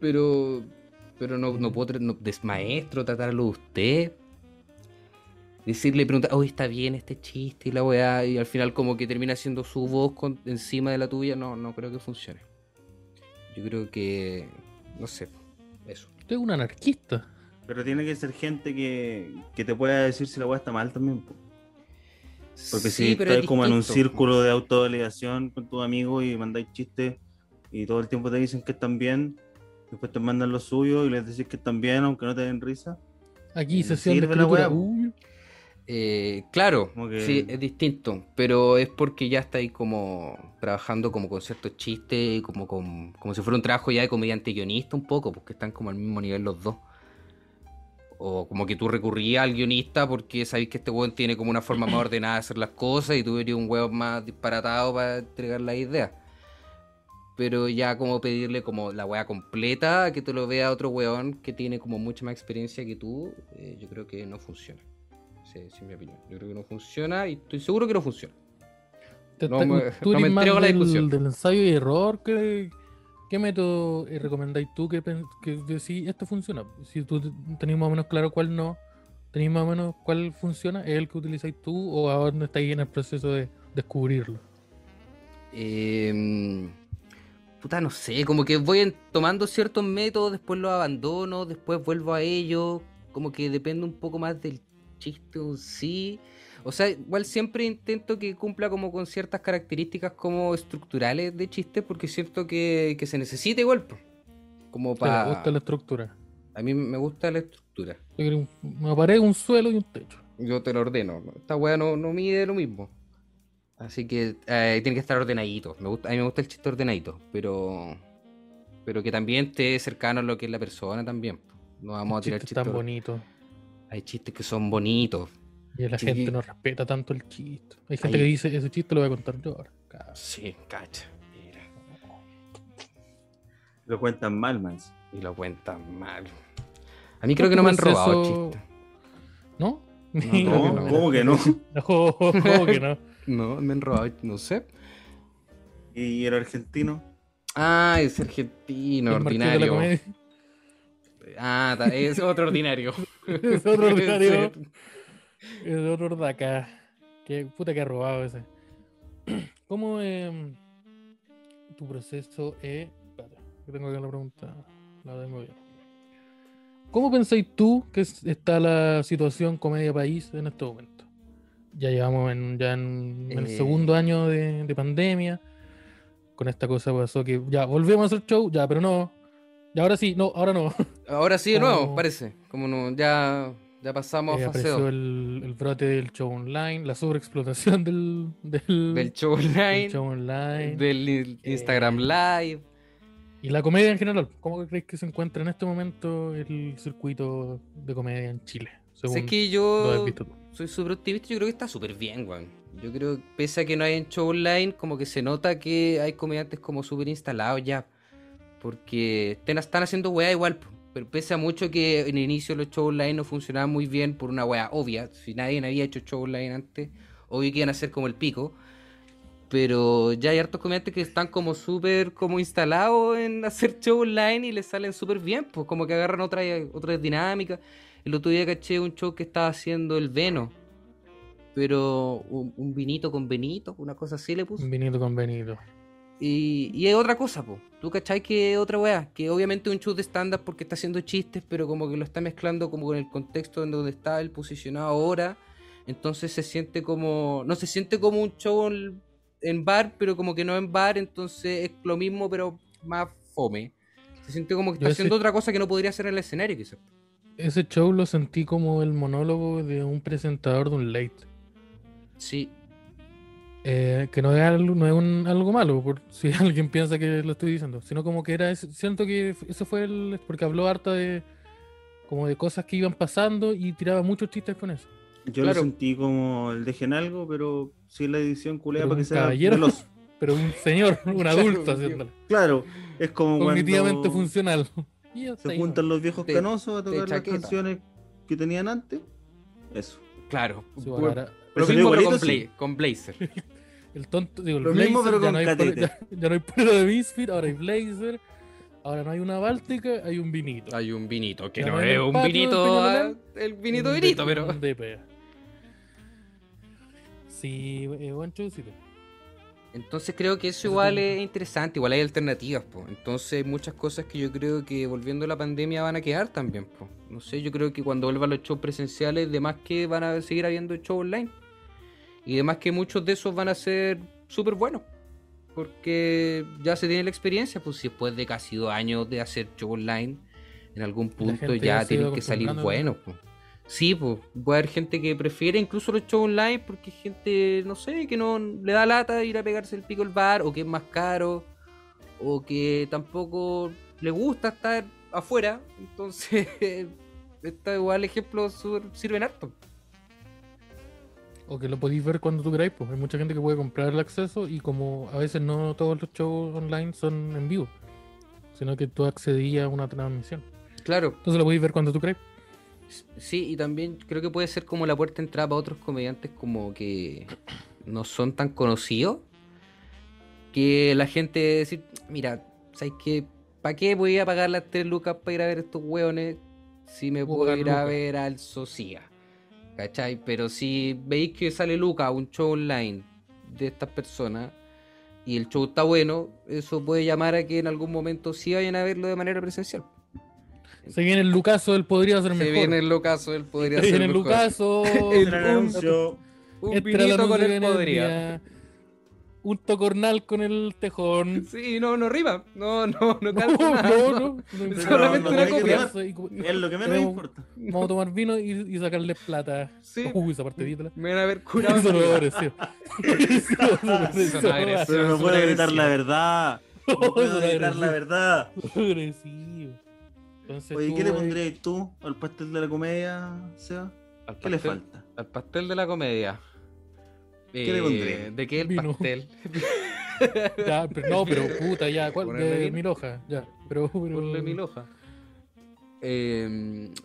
Speaker 2: Pero. Pero no, no puedo no, maestro tratarlo de usted. Decirle, preguntar, oye, está bien este chiste y la weá, y al final como que termina siendo su voz con- encima de la tuya, no, no creo que funcione. Yo creo que. No sé. Eso.
Speaker 1: Usted es un anarquista.
Speaker 3: Pero tiene que ser gente que, que te pueda decir si la weá está mal también. po. Porque
Speaker 2: Sí,
Speaker 3: si estás
Speaker 2: es
Speaker 3: como en un círculo de autovalidación con tus amigos y mandáis chistes y todo el tiempo te dicen que están bien, después te mandan lo suyo y les decís que están bien aunque no te den risa.
Speaker 1: Aquí,
Speaker 3: ¿Le
Speaker 1: sesión de
Speaker 3: sirve la weá?
Speaker 2: Eh, claro,
Speaker 3: que-
Speaker 2: sí, es distinto, pero es porque ya estáis como trabajando como con ciertos chistes, como, con, como si fuera un trabajo ya de comediante guionista un poco, porque están como al mismo nivel los dos. O como que tú recurrías al guionista porque sabéis que este weón tiene como una forma más ordenada de hacer las cosas y tú eres un weón más disparatado para entregar las ideas. Pero ya como pedirle como la weá completa, que te lo vea otro weón que tiene como mucha más experiencia que tú, eh, yo creo que no funciona. Sí, es mi opinión. Yo creo que no funciona y estoy seguro que no funciona.
Speaker 1: Te-
Speaker 2: No me-
Speaker 1: tú
Speaker 2: no me entrego la discusión.
Speaker 1: del ensayo y error. ¿Qué, qué método eh, recomendáis tú que, que esto funciona? Si tú te- tenés más o menos claro cuál no, tenéis más o menos cuál funciona, ¿es el que utilizáis tú o ahora estáis en el proceso de descubrirlo?
Speaker 2: Eh, puta, no sé, como que voy tomando ciertos métodos, después los abandono, después vuelvo a ellos, como que depende un poco más del chiste en sí. O sea, igual siempre intento que cumpla como con ciertas características como estructurales de chiste, porque siento que, que se necesita igual, como
Speaker 1: ¿Te
Speaker 2: para...
Speaker 1: gusta la estructura?
Speaker 2: A mí me gusta la estructura.
Speaker 1: Una pared, un suelo y un techo.
Speaker 2: Yo te lo ordeno. ¿no? Esta weá no, no mide lo mismo. Así que eh, tiene que estar ordenadito. Me gusta, a mí me gusta el chiste ordenadito, pero pero que también esté cercano a lo que es la persona también. No vamos a tirar
Speaker 1: Chistes tan bonito.
Speaker 2: Hay chistes que son bonitos.
Speaker 1: Y la
Speaker 2: Sí.
Speaker 1: gente no respeta tanto el chiste. Hay gente
Speaker 2: Ahí.
Speaker 1: que dice, ese chiste lo voy a contar yo ahora. Cabrón.
Speaker 2: Sí, cacha. Mira.
Speaker 3: Lo cuentan mal, man.
Speaker 2: Y lo cuentan mal. A mí creo que no me han robado
Speaker 1: Proceso-
Speaker 2: chistes.
Speaker 1: ¿No?
Speaker 3: No,
Speaker 2: que no.
Speaker 3: ¿cómo que no?
Speaker 1: No, ¿cómo que no?
Speaker 2: No, me han robado, no sé.
Speaker 3: Y era argentino.
Speaker 2: Ah, es argentino, ordinario. Ah, es otro ordinario.
Speaker 1: Es otro ordinario. Es otro de acá. Qué puta que ha robado ese. ¿Cómo em, tu proceso es. Espérate, que tengo acá la pregunta. La tengo bien. ¿Cómo pensáis tú que es- está la situación comedia país en este momento? Ya llevamos en, ya en, en el
Speaker 2: Eh.
Speaker 1: segundo año de, de pandemia. Con esta cosa pasó que ya volvemos a hacer show, ya, pero no. Y ahora sí, no, ahora no.
Speaker 2: Ahora sí de nuevo,
Speaker 1: Como-
Speaker 2: parece. Como no, ya, ya pasamos
Speaker 1: Eh,
Speaker 2: a fase
Speaker 1: el, el brote del show online, la sobreexplotación del, del,
Speaker 2: Del show
Speaker 1: del
Speaker 2: online,
Speaker 1: show online
Speaker 2: del
Speaker 1: Eh,
Speaker 2: Instagram Live.
Speaker 1: y la comedia en general. ¿Cómo crees que se encuentra en este momento el circuito de comedia en Chile? Según
Speaker 2: Sé que yo soy súper optimista, yo creo que está súper bien, weón. Yo creo que pese a que no hay en show online, como que se nota que hay comediantes como súper instalados ya. Porque están haciendo weá igual, po. Pero pese a mucho que en el inicio los shows online no funcionaban muy bien por una weá obvia. Si nadie había hecho show online antes, obvio que iban a ser como el pico. Pero ya hay hartos comediantes que están como súper como instalados en hacer show online y les salen súper bien, pues como que agarran otra, otras dinámicas. El otro día caché un show que estaba haciendo el Veno, pero un, un vinito con Benito, una cosa así le puso.
Speaker 1: Un vinito con Benito.
Speaker 2: Y, y es otra cosa, po. ¿Tú cachai que es otra weá? Que obviamente es un show de stand-up porque está haciendo chistes, pero como que lo está mezclando como con el contexto en donde está él posicionado ahora. Entonces se siente como. No se siente como un show en, en bar, pero como que no en bar, entonces es lo mismo, pero más fome. Se siente como que
Speaker 1: Yo
Speaker 2: está
Speaker 1: ese-
Speaker 2: haciendo otra cosa que no podría hacer en el escenario, quizás.
Speaker 1: Ese show lo sentí como el monólogo de un presentador de un late.
Speaker 2: Sí,
Speaker 1: Eh, que no es, algo, no es un- algo malo, por si alguien piensa que lo estoy diciendo, sino como que era, siento que eso fue el, porque habló harta de, como de cosas que iban pasando y tiraba muchos chistes con eso.
Speaker 3: Yo
Speaker 2: Claro.
Speaker 3: lo sentí como el dejen algo, pero sin la edición culea para que sea
Speaker 1: caballero.
Speaker 3: veloz.
Speaker 1: Pero un señor, un adulto haciéndolo.
Speaker 3: Claro, es como
Speaker 1: Cognitivamente
Speaker 3: cuando
Speaker 1: funcional.
Speaker 3: Se juntan los viejos
Speaker 2: De-
Speaker 3: canosos a tocar las canciones que tenían antes. Eso.
Speaker 2: claro.
Speaker 1: Sí,
Speaker 2: Lo
Speaker 1: bueno, ahora,
Speaker 3: Pero salió
Speaker 2: mismo con,
Speaker 3: sí.
Speaker 2: Con Blazer.
Speaker 1: El tonto, digo, el
Speaker 3: Lo mismo,
Speaker 1: blazer,
Speaker 3: pero
Speaker 1: ya,
Speaker 3: con
Speaker 1: no hay ya, ya no hay polera de Misfit, ahora hay blazer. Ahora no hay una báltica, hay un vinito.
Speaker 2: Hay un vinito, que
Speaker 1: Ya
Speaker 2: no es un
Speaker 1: patio
Speaker 2: vinito, ah, el vinito vinito, pero...
Speaker 1: un DP. Sí, buen showcito.
Speaker 2: Entonces creo que eso
Speaker 1: Eso
Speaker 2: igual es interesante, igual hay alternativas, po. Entonces hay muchas cosas que yo creo que volviendo a la pandemia van a quedar también, po. No sé, yo creo que cuando vuelvan los shows presenciales, de más que van a seguir habiendo shows online. Y de más que muchos de esos van a ser súper buenos. Porque ya se tiene la experiencia, pues si después de casi dos años de hacer show online, en algún punto
Speaker 1: ya
Speaker 2: tienen que salir buenos, pues. Sí, pues, puede haber gente que prefiere incluso los shows online porque gente, no sé, que no le da lata ir a pegarse el pico al bar, o que es más caro, o que tampoco le gusta estar afuera. Entonces, está igual ejemplo súper- sirven harto.
Speaker 1: O que lo podéis ver cuando tú queráis, pues. Hay mucha gente que puede comprar el acceso y como a veces no todos los shows online son en vivo, sino que tú accedías a una transmisión.
Speaker 2: Claro,
Speaker 1: Entonces lo podéis ver cuando tú queráis.
Speaker 2: Sí, y también creo que puede ser como la puerta de entrada para otros comediantes como que no son tan conocidos. Que la gente decir, mira, ¿sabes qué? ¿Para qué voy a pagar las 3 lucas para ir a ver estos hueones si me
Speaker 1: Puedo
Speaker 2: ir a ver al Socia? ¿Cachai? Pero si veis que sale Luca a un show online de estas personas y el show está bueno, eso puede llamar a que en algún momento sí vayan a verlo de manera presencial.
Speaker 1: Se viene el Lucaso, él podría ser
Speaker 2: Se
Speaker 1: mejor.
Speaker 2: viene el Lucaso, él podría
Speaker 1: Se
Speaker 2: ser
Speaker 1: viene el. Lucaso.
Speaker 2: El
Speaker 3: Gran
Speaker 2: un-
Speaker 3: anuncio.
Speaker 2: Un
Speaker 1: Este anuncio
Speaker 2: con
Speaker 1: que
Speaker 2: él podría.
Speaker 1: Un tocornal con el tejón.
Speaker 2: Sí, no, no rima. No, no, no
Speaker 1: No,
Speaker 2: calza nada.
Speaker 1: no,
Speaker 2: no.
Speaker 1: no. no.
Speaker 2: Solamente una copia.
Speaker 3: Es lo que menos importa.
Speaker 1: Vamos a tomar vino y, y sacarle plata.
Speaker 2: Sí.
Speaker 1: Uy, esa parte dítela.
Speaker 2: Me van a ver curado.
Speaker 1: Eso no no agresivo.
Speaker 3: Pero no puedo gritar la verdad. No puedo gritar la verdad.
Speaker 1: Agresivo. Entonces,
Speaker 3: Oye, ¿qué le
Speaker 1: eh,
Speaker 3: pondrías tú al pastel de la comedia, Seba? ¿Qué le falta?
Speaker 2: Al pastel de la comedia.
Speaker 3: ¿Qué le pondría?
Speaker 2: ¿De qué el
Speaker 1: Vino.
Speaker 2: pastel?
Speaker 1: Ya, pero no, pero puta, ya, ¿cuál? De mil hojas, ya. Pero, pero...
Speaker 2: Ponle mil hojas. Eh,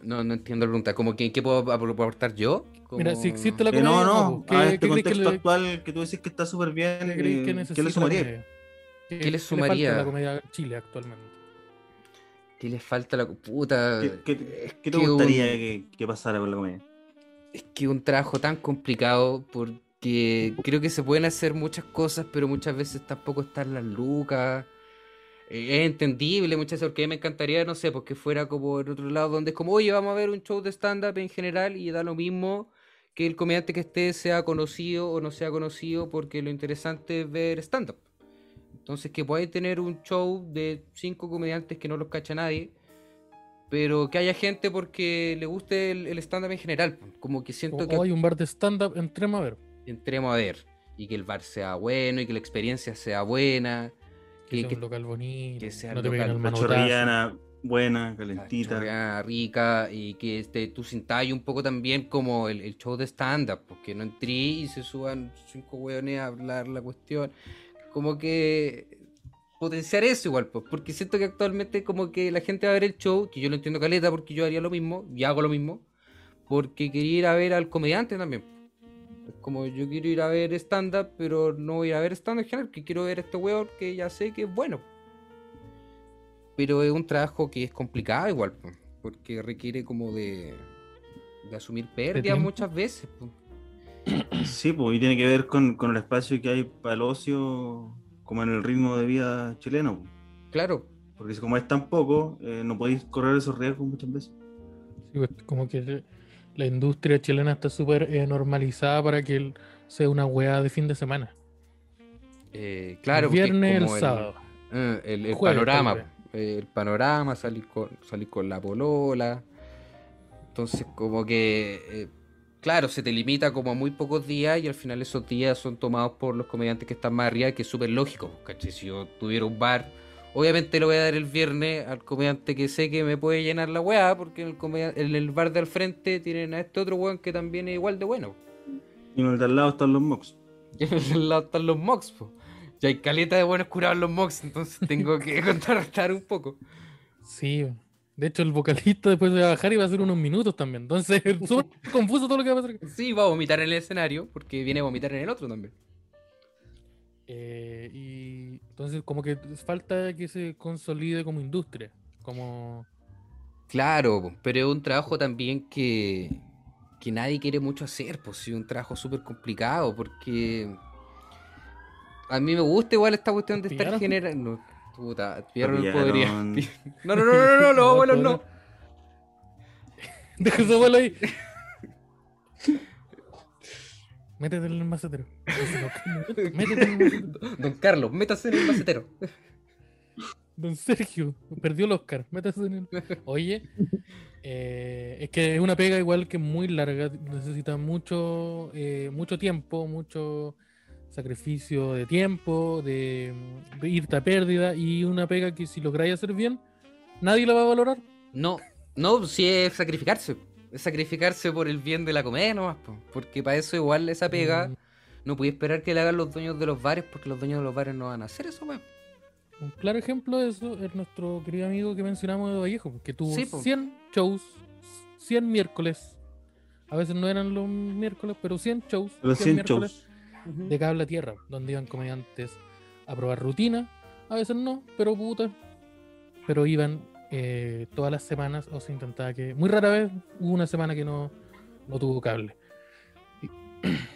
Speaker 2: no, no entiendo la pregunta. ¿Cómo que, ¿Qué puedo ap- aportar yo?
Speaker 1: Mira, si existe la
Speaker 3: Eh,
Speaker 1: comedia,
Speaker 3: no, no,
Speaker 1: ¿qué,
Speaker 3: a
Speaker 1: qué
Speaker 3: este
Speaker 1: que
Speaker 3: contexto
Speaker 1: le,
Speaker 3: actual que tú decís que está súper bien,
Speaker 1: qué
Speaker 3: eh,
Speaker 1: que
Speaker 3: ¿qué le sumaría?
Speaker 1: comedia? ¿Qué,
Speaker 2: ¿Qué le
Speaker 1: falta a
Speaker 2: sumaría?
Speaker 1: la comedia Chile actualmente?
Speaker 2: ¿Qué le falta a la puta?
Speaker 3: ¿Qué, qué- qué te
Speaker 2: que
Speaker 3: gustaría
Speaker 2: un-
Speaker 3: que, que pasara con la comedia?
Speaker 2: Es que un trabajo tan complicado porque creo que se pueden hacer muchas cosas, pero muchas veces tampoco están las lucas. Eh, es entendible muchas veces, porque a mí me encantaría, no sé, porque fuera como en otro lado donde es como, oye, vamos a ver un show de stand-up en general y da lo mismo que el comediante que esté sea conocido o no sea conocido, porque lo interesante es ver stand-up. Entonces que podáis tener un show de cinco comediantes que no los cacha nadie, pero que haya gente porque le guste el, el stand-up en general. Como que siento
Speaker 1: O,
Speaker 2: que
Speaker 1: hay un bar de stand-up, entremos a ver.
Speaker 2: Entremos a ver y que el bar sea bueno y que la experiencia sea buena.
Speaker 1: Que
Speaker 2: Que,
Speaker 1: sea
Speaker 2: que
Speaker 1: un local bonito,
Speaker 2: que sea
Speaker 1: no
Speaker 2: el local.
Speaker 3: Una buena,
Speaker 2: la
Speaker 3: calentita.
Speaker 2: rica y que este, tú sintáis un poco también como el, el show de stand-up, porque no entré y se suban cinco hueones a hablar la cuestión. Como que potenciar eso igual, pues, porque siento que actualmente como que la gente va a ver el show, que yo lo entiendo caleta porque yo haría lo mismo y hago lo mismo, porque quería ir a ver al comediante también. Es como yo quiero ir a ver stand-up, pero no voy a ver stand-up en general, que quiero ver a este hueón que ya sé que es bueno. Pero es un trabajo que es complicado igual, po, porque requiere como de, de asumir pérdidas muchas veces.
Speaker 3: Sí, pues, y tiene que ver con, con el espacio que hay para el ocio, como en el ritmo de vida chileno. pues.
Speaker 2: Claro,
Speaker 3: Porque si como es tan poco, eh, no podéis correr esos riesgos muchas veces.
Speaker 1: Sí, pues, como que la industria chilena está súper eh, normalizada para que el- sea una weá de fin de semana.
Speaker 2: eh, claro.
Speaker 1: el viernes, el,
Speaker 2: como
Speaker 1: sábado.
Speaker 2: eh, el, el
Speaker 1: Jueves,
Speaker 2: panorama, eh, el panorama, salir con, salir con la polola. Entonces, como que, eh, claro, se te limita como a muy pocos días y al final esos días son tomados por los comediantes que están más arriba, que es súper lógico. ¿cachai? Si yo tuviera un bar, obviamente le voy a dar el viernes al comediante que sé que me puede llenar la weá, porque en el, comedia- en el bar de al frente tienen a este otro weón que también es igual de bueno.
Speaker 3: Y en el de al lado están los mocks.
Speaker 2: Y en el lado están los mocks, po. Ya hay caleta de buenos curados en los mocks, entonces tengo que contrarrestar un poco.
Speaker 1: Sí. De hecho, el vocalista después de bajar iba a hacer unos minutos también. Entonces, es súper confuso todo lo que va a pasar.
Speaker 2: Sí, va a vomitar en el escenario, porque viene a vomitar en el otro también.
Speaker 1: Eh, y entonces, como que falta que se consolide como industria. Como.
Speaker 2: Claro, pero es un trabajo también que, que nadie quiere mucho hacer, pues sí, un trabajo súper complicado, porque a mí me gusta igual esta cuestión de estar generando... Puta, pillaron el. No, no, no, no, no, no, los abuelos no.
Speaker 1: Deja ese abuelo ahí. Métete en el macetero. Métete en el macetero.
Speaker 2: Don Carlos, métase en el macetero.
Speaker 1: Don Sergio, perdió el Oscar. Métase en el. Oye, eh, es que es una pega igual que muy larga. Necesita mucho, eh, mucho tiempo, mucho sacrificio de tiempo, de, de irte a pérdida. Y una pega que si lográis hacer bien, nadie la va a valorar.
Speaker 2: No, no, sí es sacrificarse. Es sacrificarse por el bien de la comedia nomás, po, porque para eso igual esa pega
Speaker 1: Mm,
Speaker 2: no puede esperar que la hagan los dueños de los bares, porque los dueños de los bares no van a hacer eso, weón.
Speaker 1: Un claro ejemplo de eso es nuestro querido amigo que mencionamos de Vallejo, que tuvo
Speaker 2: Sí, po.
Speaker 1: 100 shows 100 miércoles. A veces no eran los miércoles, pero 100 shows.
Speaker 3: Los
Speaker 1: 100
Speaker 3: 100
Speaker 1: miércoles
Speaker 3: shows.
Speaker 1: de cable a tierra, donde iban comediantes a probar rutina. A veces no, pero puta. Pero iban eh, todas las semanas o se intentaba que. Muy rara vez hubo una semana que no, no tuvo cable.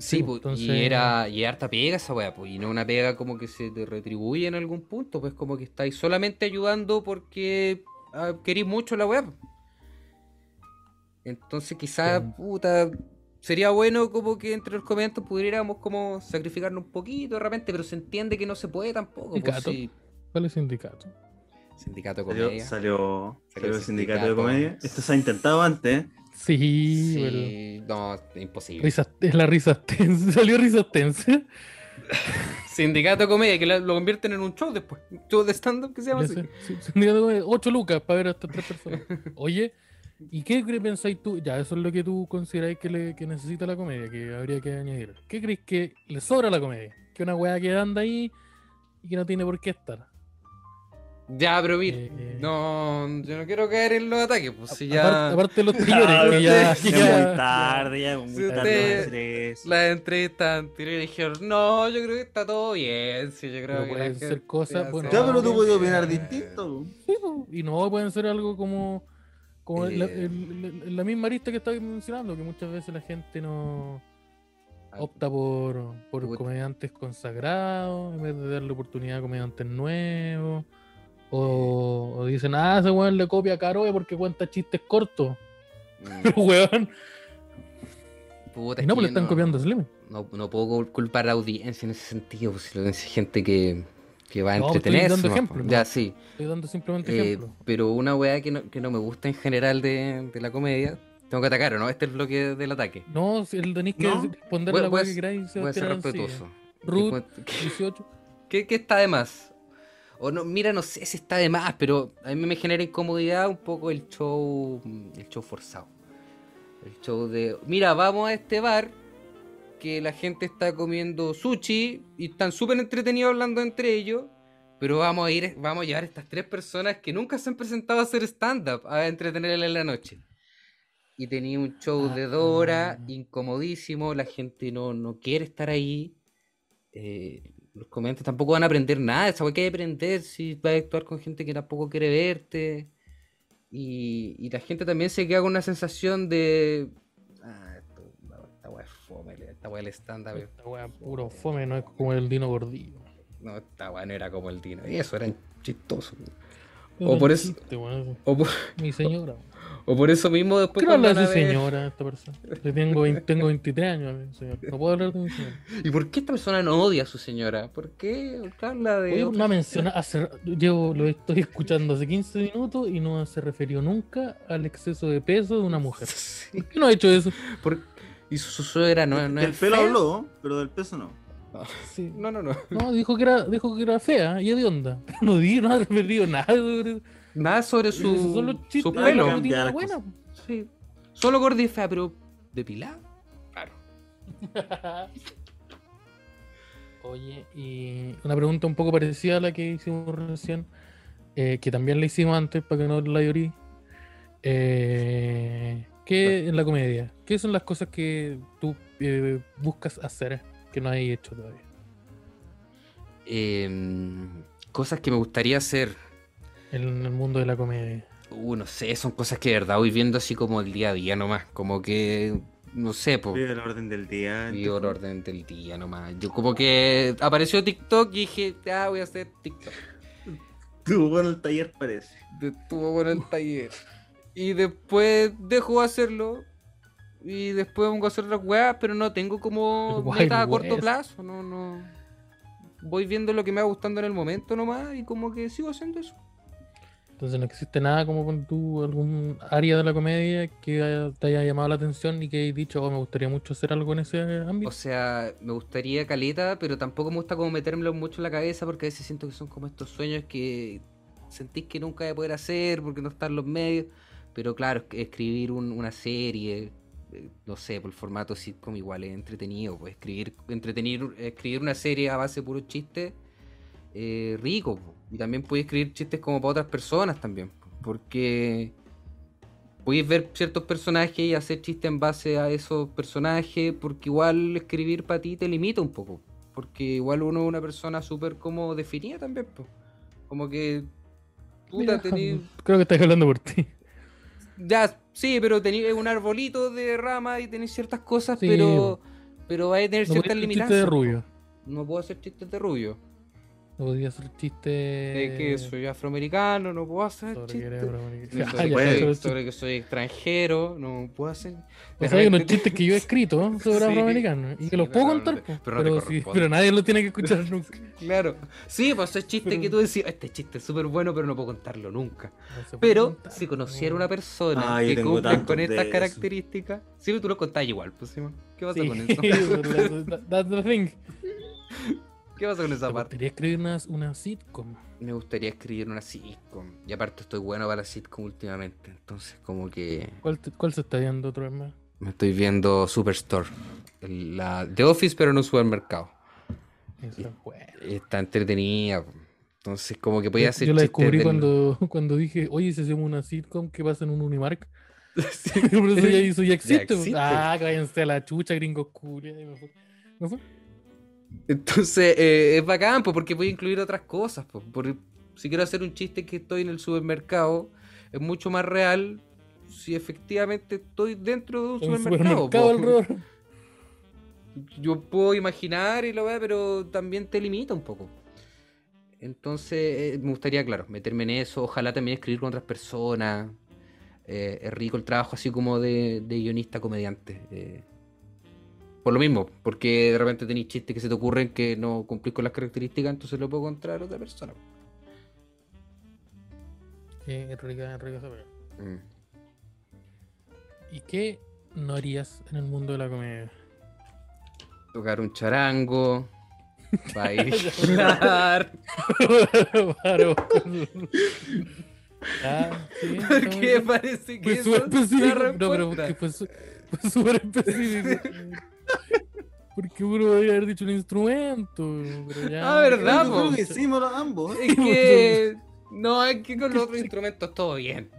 Speaker 2: Sí,
Speaker 1: Sí,
Speaker 2: pues,
Speaker 1: entonces-
Speaker 2: y era y harta pega esa weá, pues, y no una pega como que se te retribuye en algún punto, pues como que estáis solamente ayudando porque ah, querís mucho la weá. pues. Entonces quizás,
Speaker 1: Sí.
Speaker 2: puta, sería bueno como que entre los comediantes pudiéramos como sacrificarnos un poquito de repente, pero se entiende que no se puede tampoco. Pues, sí.
Speaker 1: ¿Cuál es sindicato?
Speaker 2: Sindicato de comedia.
Speaker 3: salió, salió el
Speaker 2: el
Speaker 3: sindicato de comedia. Esto se ha intentado antes. ¿eh?
Speaker 1: Sí, pero-
Speaker 2: Sí, no, imposible.
Speaker 1: Risa- es la risa tensa. Salió risa tensa.
Speaker 2: Sindicato de comedia, que lo convierten en un show después. Un show de stand-up que se llama así.
Speaker 1: Sí, sindicato de 8 lucas para ver a estas tres personas. Oye, ¿y qué pensáis tú? Ya, eso es lo que tú consideráis que, le, que necesita la comedia, que habría que añadir. ¿Qué crees que le sobra a la comedia? Que una weá que anda ahí y que no tiene por qué estar.
Speaker 2: Ya, pero mira,
Speaker 1: Eh,
Speaker 2: no, yo no quiero caer en los ataques, pues si ya
Speaker 1: Aparte, aparte de los thrillers, que ya, que
Speaker 3: Ya
Speaker 1: ya-
Speaker 3: muy tarde, ya muy
Speaker 2: Si
Speaker 3: tarde
Speaker 2: usted- las entrevistas anteriores dijeron, no, yo creo que está todo bien, sí, yo creo
Speaker 1: Pero
Speaker 2: que
Speaker 1: pueden ser cosas, bueno,
Speaker 3: Ya, pero tú
Speaker 1: Ah,
Speaker 3: puedes opinar distinto.
Speaker 1: Sí, y no pueden ser algo como, como la,
Speaker 2: Eh.
Speaker 1: el- la misma arista que estaba mencionando, que muchas veces la gente no
Speaker 2: Ah,
Speaker 1: opta por, por comediantes consagrados en vez de darle oportunidad a comediantes nuevos. O, o dicen, ah, ese weón le copia a Caroe porque cuenta chistes cortos.
Speaker 2: mm,
Speaker 1: Pero weón,
Speaker 2: puta,
Speaker 1: y no, pues le están copiando a Slim.
Speaker 2: No, no puedo cul- culpar a la audiencia en ese sentido, pues si audiencia es gente que, que va a
Speaker 1: No, estoy
Speaker 2: entretenerse.
Speaker 1: dando ejemplos,
Speaker 2: pues.
Speaker 1: ¿no?
Speaker 2: Ya, sí.
Speaker 1: Estoy dando simplemente
Speaker 2: Eh,
Speaker 1: ejemplos.
Speaker 2: pero una weá que no, que no me gusta en general de, de la comedia, tengo que atacar, ¿o no? Este es el bloque del ataque.
Speaker 1: No, si el tenéis que
Speaker 3: No.
Speaker 1: responder a la
Speaker 2: voy
Speaker 1: que queráis.
Speaker 2: Voy a ser respetuoso.
Speaker 1: Ruth,
Speaker 2: ¿Qué-
Speaker 1: 18.
Speaker 2: ¿Qué, qué está de más? O no, mira, no sé si está de más, pero a mí me genera incomodidad un poco el show, el show forzado. El show de, mira, vamos a este bar que la gente está comiendo sushi y están súper entretenidos hablando entre ellos, pero vamos a ir, vamos a llevar a estas tres personas que nunca se han presentado a hacer stand-up a entretenerla en la noche. Y tenía un show de dos horas,
Speaker 1: Ah.
Speaker 2: incomodísimo, la gente no, no quiere estar ahí. Eh, los comediantes tampoco van a aprender nada, esa weá que hay que aprender si vas a actuar con gente que tampoco quiere verte. Y, y la gente también se queda con una sensación de. Ah, esto, esta weá es fome, esta weá el stand-up. es
Speaker 1: Esta weá puro fome, no es como el Dino Gordillo.
Speaker 2: No, esta weá no era como el Dino. Y eso era chistoso.
Speaker 1: Era
Speaker 2: O por eso-
Speaker 1: chiste.
Speaker 2: O por,
Speaker 1: Mi señora.
Speaker 2: O por eso mismo después.
Speaker 1: ¿Qué no habla de su señora esta persona? Yo tengo, vein- tengo 23 años, señor. No puedo hablar de mi señora.
Speaker 2: ¿Y por qué esta persona no odia a su señora? ¿Por qué habla de.?
Speaker 1: Oye, no menciona, hace, llevo, lo estoy escuchando hace 15 minutos y no se refirió nunca al exceso de peso de una mujer.
Speaker 2: Sí,
Speaker 1: ¿Por qué no ha hecho eso?
Speaker 2: por- Y su, su suegra no, no
Speaker 3: del
Speaker 2: es
Speaker 3: pelo
Speaker 2: fea?
Speaker 3: habló, pero del peso no.
Speaker 1: Sí.
Speaker 2: No, no, no.
Speaker 1: No, dijo que era, dijo que era fea y de onda. Pero no di, no ha referido nada sobre
Speaker 2: Nada sobre su,
Speaker 1: los
Speaker 2: su pelo.
Speaker 1: buena.
Speaker 2: Sí. Solo gorda y fea, pero depilada. Claro.
Speaker 1: Oye, y una pregunta un poco parecida a la que hicimos recién, eh, que también la hicimos antes para que no la llorí. Eh, ¿Qué en la comedia? ¿Qué son las cosas que tú eh, buscas hacer que no hay hecho todavía?
Speaker 2: Em, cosas que me gustaría hacer.
Speaker 1: En el mundo de la comedia.
Speaker 2: Uh, no sé, son cosas que de verdad voy viendo así como el día a día nomás. Como que, no sé, pues.
Speaker 3: Vive el orden del día.
Speaker 2: Vivo el orden del día nomás. Yo como que apareció TikTok y dije, ah, voy a hacer TikTok.
Speaker 3: Tú con el taller parece.
Speaker 2: Estuvo con el taller. Y después dejo de hacerlo. Y después pongo a hacer otras weas, pero no tengo como metas a corto plazo. No, no. Voy viendo lo que me va gustando en el momento nomás y como que sigo haciendo eso.
Speaker 1: Entonces no existe nada como con tú, algún área de la comedia que te haya llamado la atención y que hayas dicho, oh, me gustaría mucho hacer algo en ese ámbito.
Speaker 2: O sea, me gustaría caleta, pero tampoco me gusta como metérmelo mucho en la cabeza porque a veces siento que son como estos sueños que sentís que nunca voy a poder hacer porque no están los medios. Pero claro, es- escribir un- una serie, eh, no sé, por el formato sitcom igual es entretenido. Pues escribir, entretenir, escribir una serie a base de puros chistes, eh, rico. po. Y también puedes escribir chistes como para otras personas también. po. Porque podéis ver ciertos personajes y hacer chistes en base a esos personajes, porque igual escribir para ti te limita un poco. Porque igual uno es una persona súper como definida también, po. Como que. Puta,
Speaker 1: Mira,
Speaker 2: tení-
Speaker 1: Creo que estás hablando por ti.
Speaker 2: Ya, sí, pero tenéis un arbolito de rama y tenéis ciertas cosas,
Speaker 1: Sí,
Speaker 2: pero. Pero vais a tener
Speaker 1: No
Speaker 2: ciertas limitantes.
Speaker 1: de
Speaker 2: po.
Speaker 1: rubio.
Speaker 2: No puedo hacer chistes de rubio.
Speaker 1: No podía hacer chiste.
Speaker 2: De que soy afroamericano, no puedo hacer
Speaker 1: sobre que
Speaker 2: chistes.
Speaker 1: eres afroamericano. Ah,
Speaker 2: sobre,
Speaker 1: ya,
Speaker 3: puede,
Speaker 2: que
Speaker 1: sobre-
Speaker 2: soy, sobre que soy extranjero, no puedo hacer.
Speaker 1: O sea, hay unos chistes que yo he escrito sobre
Speaker 2: Sí,
Speaker 1: afroamericanos y
Speaker 2: sí,
Speaker 1: que los
Speaker 2: pero
Speaker 1: puedo contar,
Speaker 2: pero no te
Speaker 1: pero, sí,
Speaker 2: corresponde.
Speaker 1: pero nadie lo tiene que escuchar nunca.
Speaker 2: Claro. Sí, pues esos chistes
Speaker 1: Pero-
Speaker 2: que tú decías, este chiste es súper bueno, pero no puedo contarlo nunca.
Speaker 1: No
Speaker 2: Pero
Speaker 1: contar,
Speaker 2: si conociera una persona
Speaker 3: Ah,
Speaker 2: que cumple con estas
Speaker 3: eso.
Speaker 2: características, sí, tú lo contás igual, pues. ¿Qué pasa
Speaker 1: Sí,
Speaker 2: con eso?
Speaker 1: that- that's the thing.
Speaker 2: ¿Qué pasa con esa
Speaker 1: Me
Speaker 2: parte?
Speaker 1: gustaría escribir una, una sitcom.
Speaker 2: Me gustaría escribir una sitcom. Y aparte estoy bueno para la sitcom últimamente. Entonces como que
Speaker 1: ¿Cuál, te- cuál se está viendo otra vez más?
Speaker 2: me estoy viendo Superstore. La The Office pero en un supermercado.
Speaker 1: Esa es buena.
Speaker 2: Está entretenida. Entonces como que podía
Speaker 1: Yo,
Speaker 2: hacer
Speaker 1: yo la descubrí
Speaker 2: del-
Speaker 1: cuando, cuando dije, oye, si hacemos una sitcom que pasa en un Unimark. Por eso ya, eso ya existe. Ah, váyanse a la chucha, gringos culia. Me fue.
Speaker 2: Entonces eh, es bacán po, porque voy a incluir otras cosas. po. Por- si quiero hacer un chiste que estoy en el supermercado, es mucho más real si efectivamente estoy dentro de un supermercado.
Speaker 1: supermercado, Rodro.
Speaker 2: yo puedo imaginar y lo veo, pero también te limita un poco. Entonces, eh, me gustaría, claro, meterme en eso. Ojalá también escribir con otras personas. Eh, es rico el trabajo así como de, de guionista comediante. eh. Por lo mismo, porque de repente tenéis chistes que se te ocurren que no cumplís con las características, entonces lo puedo encontrar a otra persona.
Speaker 1: Eh, es rica, es rica.
Speaker 2: Mm.
Speaker 1: ¿Y qué no harías en el mundo de la comedia?
Speaker 2: Tocar un charango. Bailar.
Speaker 1: Paro. Ah, sí, está
Speaker 2: ¿Por
Speaker 1: muy
Speaker 2: qué
Speaker 1: bien.
Speaker 2: parece que
Speaker 1: Fue
Speaker 2: eso
Speaker 1: súper específico. No, pero porque fue súper específico. Porque uno podría haber dicho un instrumento. Pero ya.
Speaker 2: Ah, ¿verdad,
Speaker 3: creo que hicimos los ambos. ¿eh?
Speaker 2: Es que. No, es que con los otros instrumentos todo bien.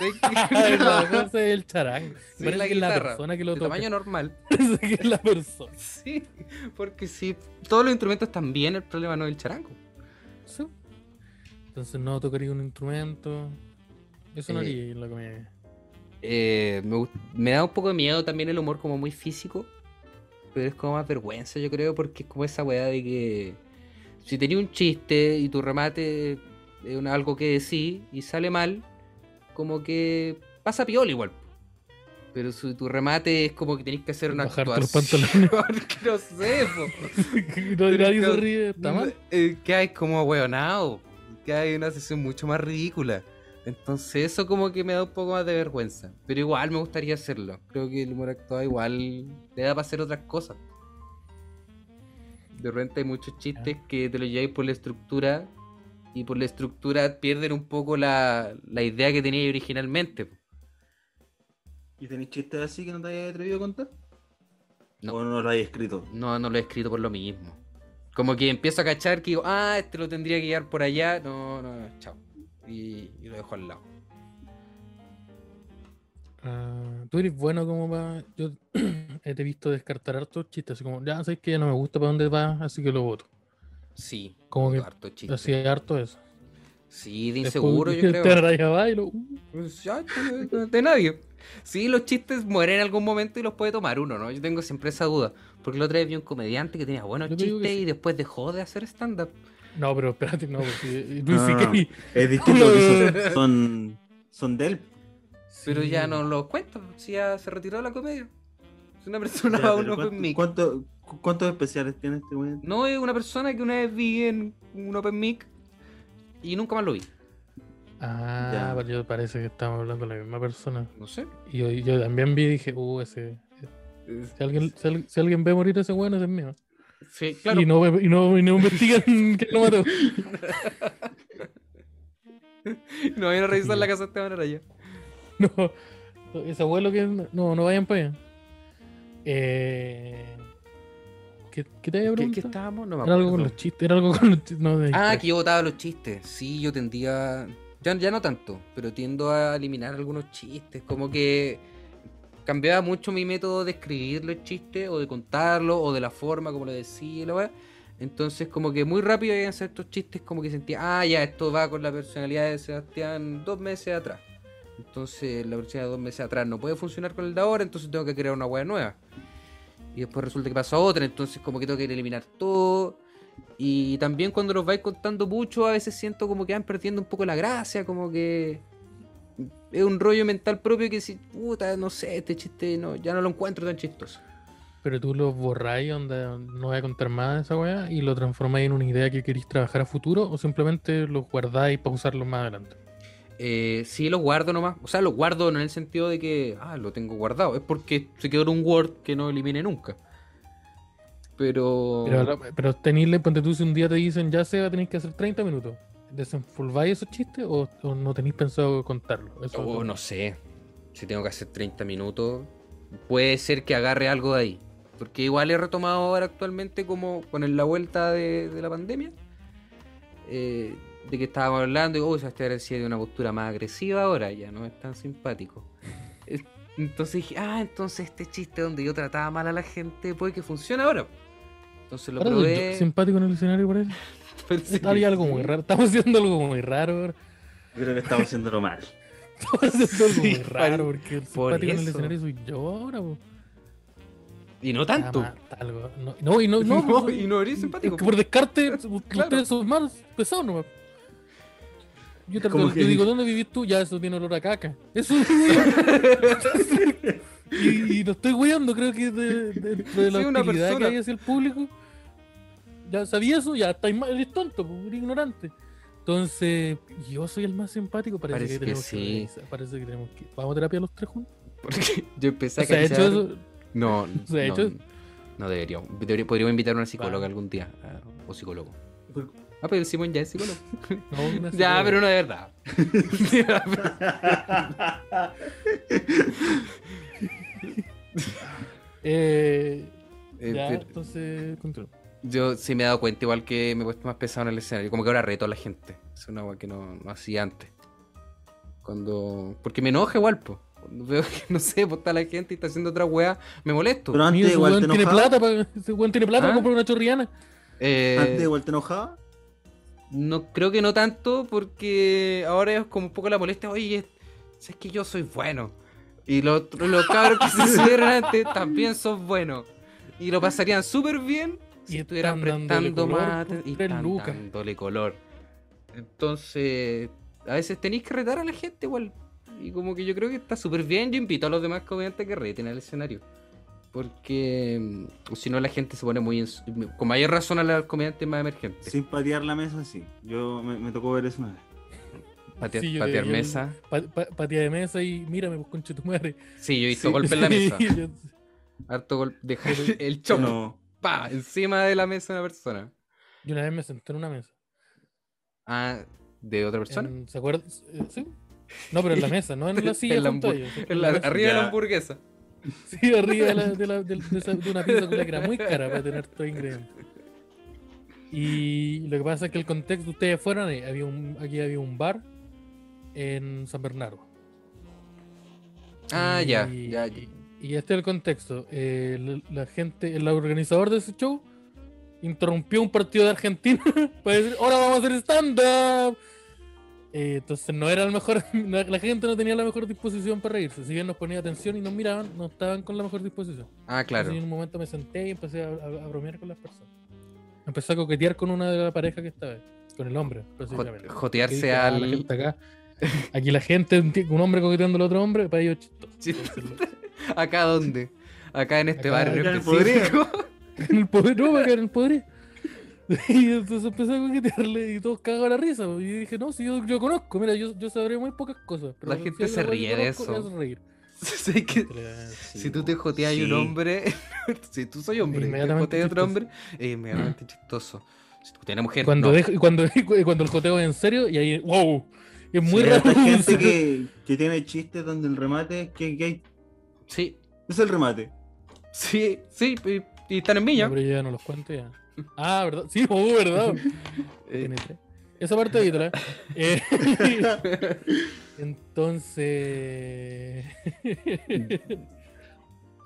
Speaker 2: Es que-
Speaker 1: cosa es el charango.
Speaker 2: Sí,
Speaker 1: Parece
Speaker 2: la
Speaker 1: que es la persona que lo toca.
Speaker 2: tamaño normal.
Speaker 1: Parece que es la persona.
Speaker 2: Sí, porque si todos los instrumentos están bien, el problema no es el charango.
Speaker 1: Sí. Entonces no tocaría un instrumento. Eso no
Speaker 2: Eh,
Speaker 1: haría en la comedia.
Speaker 2: Eh, me, me da un poco de miedo también el humor como muy físico. Pero es como más vergüenza, yo creo, porque es como esa weá de que si tenía un chiste y tu remate es un- algo que decís y sale mal, como que pasa piola igual. Pero si tu remate es como que tenés que hacer una
Speaker 1: Bajarte los
Speaker 2: actuación. que no sé, po.
Speaker 1: no, nadie se
Speaker 2: que-
Speaker 1: ríe, está mal.
Speaker 2: Eh, que hay como hueonado. Que hay una sesión mucho más ridícula. Entonces eso como que me da un poco más de vergüenza. Pero igual me gustaría hacerlo. Creo que el humor actuado igual le da para hacer otras cosas. De repente hay muchos chistes que te lo lleváis por la estructura. Y por la estructura pierden un poco la, la idea que teníais originalmente.
Speaker 3: ¿Y tenéis chistes así que no te hayas atrevido a contar?
Speaker 2: No.
Speaker 3: ¿O no lo hayas escrito?
Speaker 2: No, no lo he escrito por lo mismo. Como que empiezo a cachar que digo, ah, este lo tendría que llevar por allá. No, no, no, chao. Y, y lo dejo al lado.
Speaker 1: Ah, tú eres bueno como para. Yo he te visto descartar hartos chistes. Así como, ya sabes que ya no me gusta para dónde va, así que lo voto.
Speaker 2: Sí,
Speaker 1: Como que
Speaker 2: harto chiste.
Speaker 1: Así harto eso.
Speaker 2: Sí, de
Speaker 1: Después
Speaker 2: inseguro, yo creo.
Speaker 1: y lo- uh,
Speaker 2: Pues de, de nadie. Sí, los chistes mueren en algún momento y los puede tomar uno, ¿no? Yo tengo siempre esa duda. Porque la otra vez vi un comediante que tenía buenos
Speaker 1: Yo
Speaker 2: chistes
Speaker 1: sí.
Speaker 2: y después dejó de hacer stand-up.
Speaker 1: No, pero espérate, no, porque Luis
Speaker 3: Ah,
Speaker 1: C.K.
Speaker 3: Es distinto porque son, son, son de él.
Speaker 2: Pero
Speaker 1: Sí.
Speaker 2: ya no lo cuento, si ya se retiró de la comedia. Es una persona
Speaker 3: Ya,
Speaker 2: a un
Speaker 3: pero
Speaker 2: open
Speaker 3: ¿cuánto- cu- ¿Cuántos especiales tiene este güey?
Speaker 2: No, es una persona que una vez vi en un open mic y nunca más lo vi.
Speaker 1: Ah,
Speaker 3: Ya.
Speaker 1: pero yo parece que estamos hablando de la misma persona.
Speaker 2: No sé.
Speaker 1: Y yo, yo también vi y dije, uh, ese. Si alguien, si, al- si alguien ve morir a ese bueno, ese es mío.
Speaker 2: Sí, claro.
Speaker 1: Y, no, y, no, y no investigan que lo mató.
Speaker 2: No vayan a revisar la casa de Esteban Araya.
Speaker 1: No, ese abuelo que. No, no vayan para allá. Eh, ¿qué, ¿Qué te había
Speaker 2: ¿Qué,
Speaker 1: preguntado?
Speaker 2: qué estábamos? No me
Speaker 1: Era algo con los chistes. Era algo con los chistes. No,
Speaker 2: Ah, que yo votaba los chistes. Sí, yo tendía. Ya, ya no tanto, pero tiendo a eliminar algunos chistes. Como que cambiaba mucho mi método de escribir los chistes, o de contarlos, o de la forma como lo decía, y la. Entonces, como que muy rápido iban a ser estos chistes, como que sentía, ah, ya, esto va con la personalidad de Sebastián dos meses atrás. Entonces, la personalidad de dos meses atrás no puede funcionar con el de ahora, entonces tengo que crear una weá nueva. Y después resulta que pasa otra, entonces, como que tengo que eliminar todo. Y también cuando los vais contando mucho, a veces siento como que van perdiendo un poco la gracia, como que es un rollo mental propio que si, puta, no sé, este chiste no, ya no lo encuentro tan chistoso.
Speaker 1: Pero tú lo borráis donde no voy a contar más de esa weá y lo transformáis en una idea que queréis trabajar a futuro o simplemente lo guardáis para usarlo más adelante.
Speaker 2: Eh, sí, lo guardo nomás. O sea, lo guardo no en el sentido de que, ah, lo tengo guardado. Es porque se quedó en un Word que no elimine nunca. Pero.
Speaker 1: Pero, pero tenerle, ponte tú, si un día te dicen, ya se va, tenéis que hacer 30 minutos. ¿Desenfolváis esos chistes o, o no tenéis pensado contarlo? Eso
Speaker 2: Oh, no sé. Si tengo que hacer 30 minutos, puede ser que agarre algo de ahí. Porque igual he retomado ahora actualmente como con la vuelta de, de la pandemia. eh, de que estábamos hablando y, oh, Sebastián decía de una postura más agresiva ahora, ya no es tan simpático. Es- Entonces dije, ah, entonces este chiste donde yo trataba mal a la gente puede que funcione ahora. Entonces lo probé.
Speaker 1: simpático en el escenario por eso.
Speaker 2: pensé que
Speaker 1: algo
Speaker 2: sí.
Speaker 1: muy raro. Estamos haciendo algo muy raro.
Speaker 3: Yo creo que estamos haciéndolo mal.
Speaker 1: Estamos haciendo algo
Speaker 2: Sí,
Speaker 1: muy raro
Speaker 2: por-
Speaker 1: porque el
Speaker 2: por
Speaker 1: simpático en el
Speaker 2: eso.
Speaker 1: escenario soy yo ahora. po.
Speaker 2: Y no tanto.
Speaker 1: Ah, ma- algo. No, no, y no, no,
Speaker 2: No, y no eres
Speaker 1: es
Speaker 2: simpático.
Speaker 1: que por descarte,
Speaker 2: Claro.
Speaker 1: ustedes son más pesados nomás. Yo, te yo
Speaker 3: que-
Speaker 1: digo, ¿dónde vivís tú? Ya, eso tiene olor a caca. Eso y, y no estoy weando, creo que de, de, de la
Speaker 2: Sí, una
Speaker 1: hostilidad que
Speaker 2: persona.
Speaker 1: hay hacia el público. Ya sabía eso, ya estáis mal, eres tonto, eres ignorante. Entonces, yo soy el más simpático, parece,
Speaker 2: Parece
Speaker 1: que,
Speaker 2: que
Speaker 1: tenemos
Speaker 2: sí.
Speaker 1: revisar, Parece que tenemos que. ¿Vamos a terapia los tres juntos?
Speaker 2: Porque yo empecé a
Speaker 1: ¿Se hecho eso?
Speaker 2: No,
Speaker 1: ¿Se ha
Speaker 2: no,
Speaker 1: hecho?
Speaker 2: no deberíamos. Debería- podríamos invitar a una psicóloga
Speaker 1: Vale.
Speaker 2: algún día. ah, O psicólogo. Ah, pero Simón ya es psicólogo.
Speaker 1: No, una
Speaker 2: ya, pero no de verdad.
Speaker 1: Eh,
Speaker 2: Eh,
Speaker 1: ya,
Speaker 2: pero
Speaker 1: entonces, continúa.
Speaker 2: Yo sí me he dado cuenta, igual que me he puesto más pesado en el escenario. Como que ahora reto a la gente. Es una agua que no, no hacía antes. Cuando. Porque me enoja igual, pues. Cuando veo que, no sé, pues está la gente y está haciendo otra weá, me molesto.
Speaker 3: Pero antes
Speaker 1: ese
Speaker 3: igual
Speaker 1: weón
Speaker 3: te
Speaker 1: tiene plata para, ese weón tiene plata para
Speaker 2: ¿Ah?
Speaker 1: comprar una chorriana.
Speaker 2: Eh,
Speaker 3: Antes igual te enojaba.
Speaker 2: No creo que no tanto, porque ahora es como un poco la molestia. Oye, es que yo soy bueno. Y los, los cabros que se subieron antes también son buenos. Y lo pasarían súper bien si
Speaker 1: Y
Speaker 2: estuvieran prestando
Speaker 1: color
Speaker 2: más aten- y están
Speaker 1: lucas.
Speaker 2: dándole color. Entonces, a veces tenéis que retar a la gente igual. Y como que yo creo que está súper bien. Yo invito a los demás comediantes que reten al escenario. Porque mm, si no la gente se pone muy... en con mayor razón a los comediantes más emergentes.
Speaker 3: Sin patear la mesa, sí. Yo me, me tocó ver eso una vez.
Speaker 2: Patear,
Speaker 1: Sí,
Speaker 2: patear
Speaker 1: yo-
Speaker 2: mesa.
Speaker 1: Pa, pa- patía de mesa y mírame, pues conche tu madre.
Speaker 2: Sí, yo he visto
Speaker 3: Sí.
Speaker 2: golpe en la mesa.
Speaker 1: Yo-
Speaker 2: Harto golpe. Dejar el
Speaker 3: no.
Speaker 2: Pa, encima de la mesa de una persona.
Speaker 1: yo una vez me senté en una mesa.
Speaker 2: Ah, ¿de otra persona?
Speaker 1: En- ¿Se acuerdan? Eh, ¿Sí? No, pero en la mesa, no en la silla
Speaker 2: En la
Speaker 1: junto a ellos,
Speaker 2: En la- arriba de la
Speaker 3: Ya.
Speaker 2: hamburguesa.
Speaker 1: Sí, arriba de, la, de, la- de- de esa- de una pizza que era muy cara para tener todo ingredientes. Y lo que pasa es que el contexto, ustedes fueron, había un, aquí había un bar en San Bernardo.
Speaker 2: Ah, ya,
Speaker 1: Y-
Speaker 2: ya, ya.
Speaker 1: Y este es el contexto. eh, la, la gente, el organizador de ese show interrumpió un partido de Argentina para decir, ahora vamos a hacer stand-up. Eh, entonces no era el mejor, la, gente no tenía la mejor disposición para reírse. Si bien nos ponía atención y nos miraban, no estaban con la mejor disposición.
Speaker 2: Ah, claro.
Speaker 1: Entonces, en un momento me senté y empecé a, a- a bromear con las personas. Empecé a coquetear con una de la pareja que estaba ahí, con el hombre,
Speaker 2: Jotearse
Speaker 1: "Ah, la
Speaker 2: al.
Speaker 1: gente acá, aquí la gente, un hombre coqueteando al otro hombre, para ellos chistoso.
Speaker 2: Sí. ¿Acá dónde? Acá en este
Speaker 1: Acá,
Speaker 2: barrio
Speaker 3: acá en el
Speaker 2: específico.
Speaker 1: en el poder, no, acá en el poder. Y entonces empecé a coquetearle y todos cagaban la risa. Y dije, no, si yo, yo conozco, mira, yo, yo sabré muy pocas cosas. Pero
Speaker 2: La gente se ríe de
Speaker 1: conozco,
Speaker 2: eso.
Speaker 1: es reír.
Speaker 2: Sí, que- Si tú te joteas a un
Speaker 3: Sí.
Speaker 2: hombre, si tú soy hombre, te joteas a otro hombre, es inmediatamente chistoso. Si tú tienes mujer,
Speaker 1: Cuando,
Speaker 2: no.
Speaker 1: dejo- y cuando, cuando el joteo es en serio, y ahí, wow, es muy
Speaker 3: Sí,
Speaker 1: raro.
Speaker 3: Hay gente que, que tiene chistes donde el remate es que, que hay-
Speaker 2: Sí,
Speaker 3: es el remate.
Speaker 2: sí, sí, y, y están en Viña.
Speaker 1: No, pero yo ya no los cuento ya. Ah, ¿verdad? Sí, oh, ¿verdad?
Speaker 2: Eh.
Speaker 1: Esa parte evítala. Eh, entonces.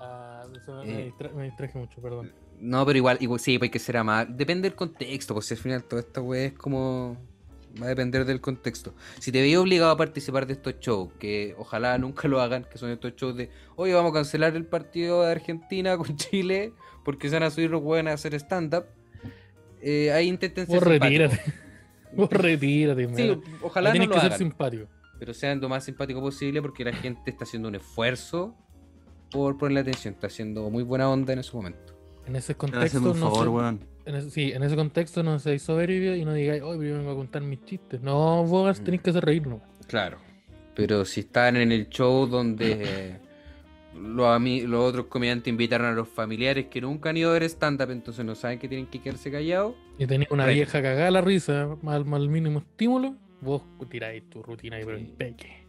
Speaker 1: Ah, eso me,
Speaker 2: Eh.
Speaker 1: distra- me distraje mucho, perdón.
Speaker 2: No, pero igual, igual sí, pues hay que ser amable. Depende del contexto, pues si al final toda esta wea es como. Va a depender del contexto. Si te veis obligado a participar de estos shows, que ojalá nunca lo hagan, que son estos shows de, oye, vamos a cancelar el partido de Argentina con Chile porque se van a subir los weones a hacer stand-up, eh, ahí intenten ser
Speaker 1: Vos retírate. Vos retírate,
Speaker 2: Sí,
Speaker 1: man.
Speaker 2: ojalá no
Speaker 1: Tienes
Speaker 2: lo
Speaker 1: que ser
Speaker 2: hagan,
Speaker 1: simpático.
Speaker 2: pero sean lo más simpático posible porque la gente está haciendo un esfuerzo por ponerle atención, está haciendo muy buena onda en ese momento.
Speaker 1: En ese contexto,
Speaker 3: un
Speaker 1: no
Speaker 3: favor,
Speaker 1: se-
Speaker 3: weón.
Speaker 1: En ese- sí, en ese contexto no seáis soberbio y no digáis, hoy yo vengo a contar mis chistes. No, vos
Speaker 2: Mm.
Speaker 1: tenéis que hacer reírnos.
Speaker 2: Claro. Pero si están en el show donde eh, los, otros comediantes invitaron a los familiares que nunca han ido a ver stand-up, entonces no saben que tienen que quedarse callados.
Speaker 1: Y tenéis una vieja cagada la risa, mal, mal mínimo estímulo, vos tiráis tu rutina pero
Speaker 2: Sí.
Speaker 1: impeque.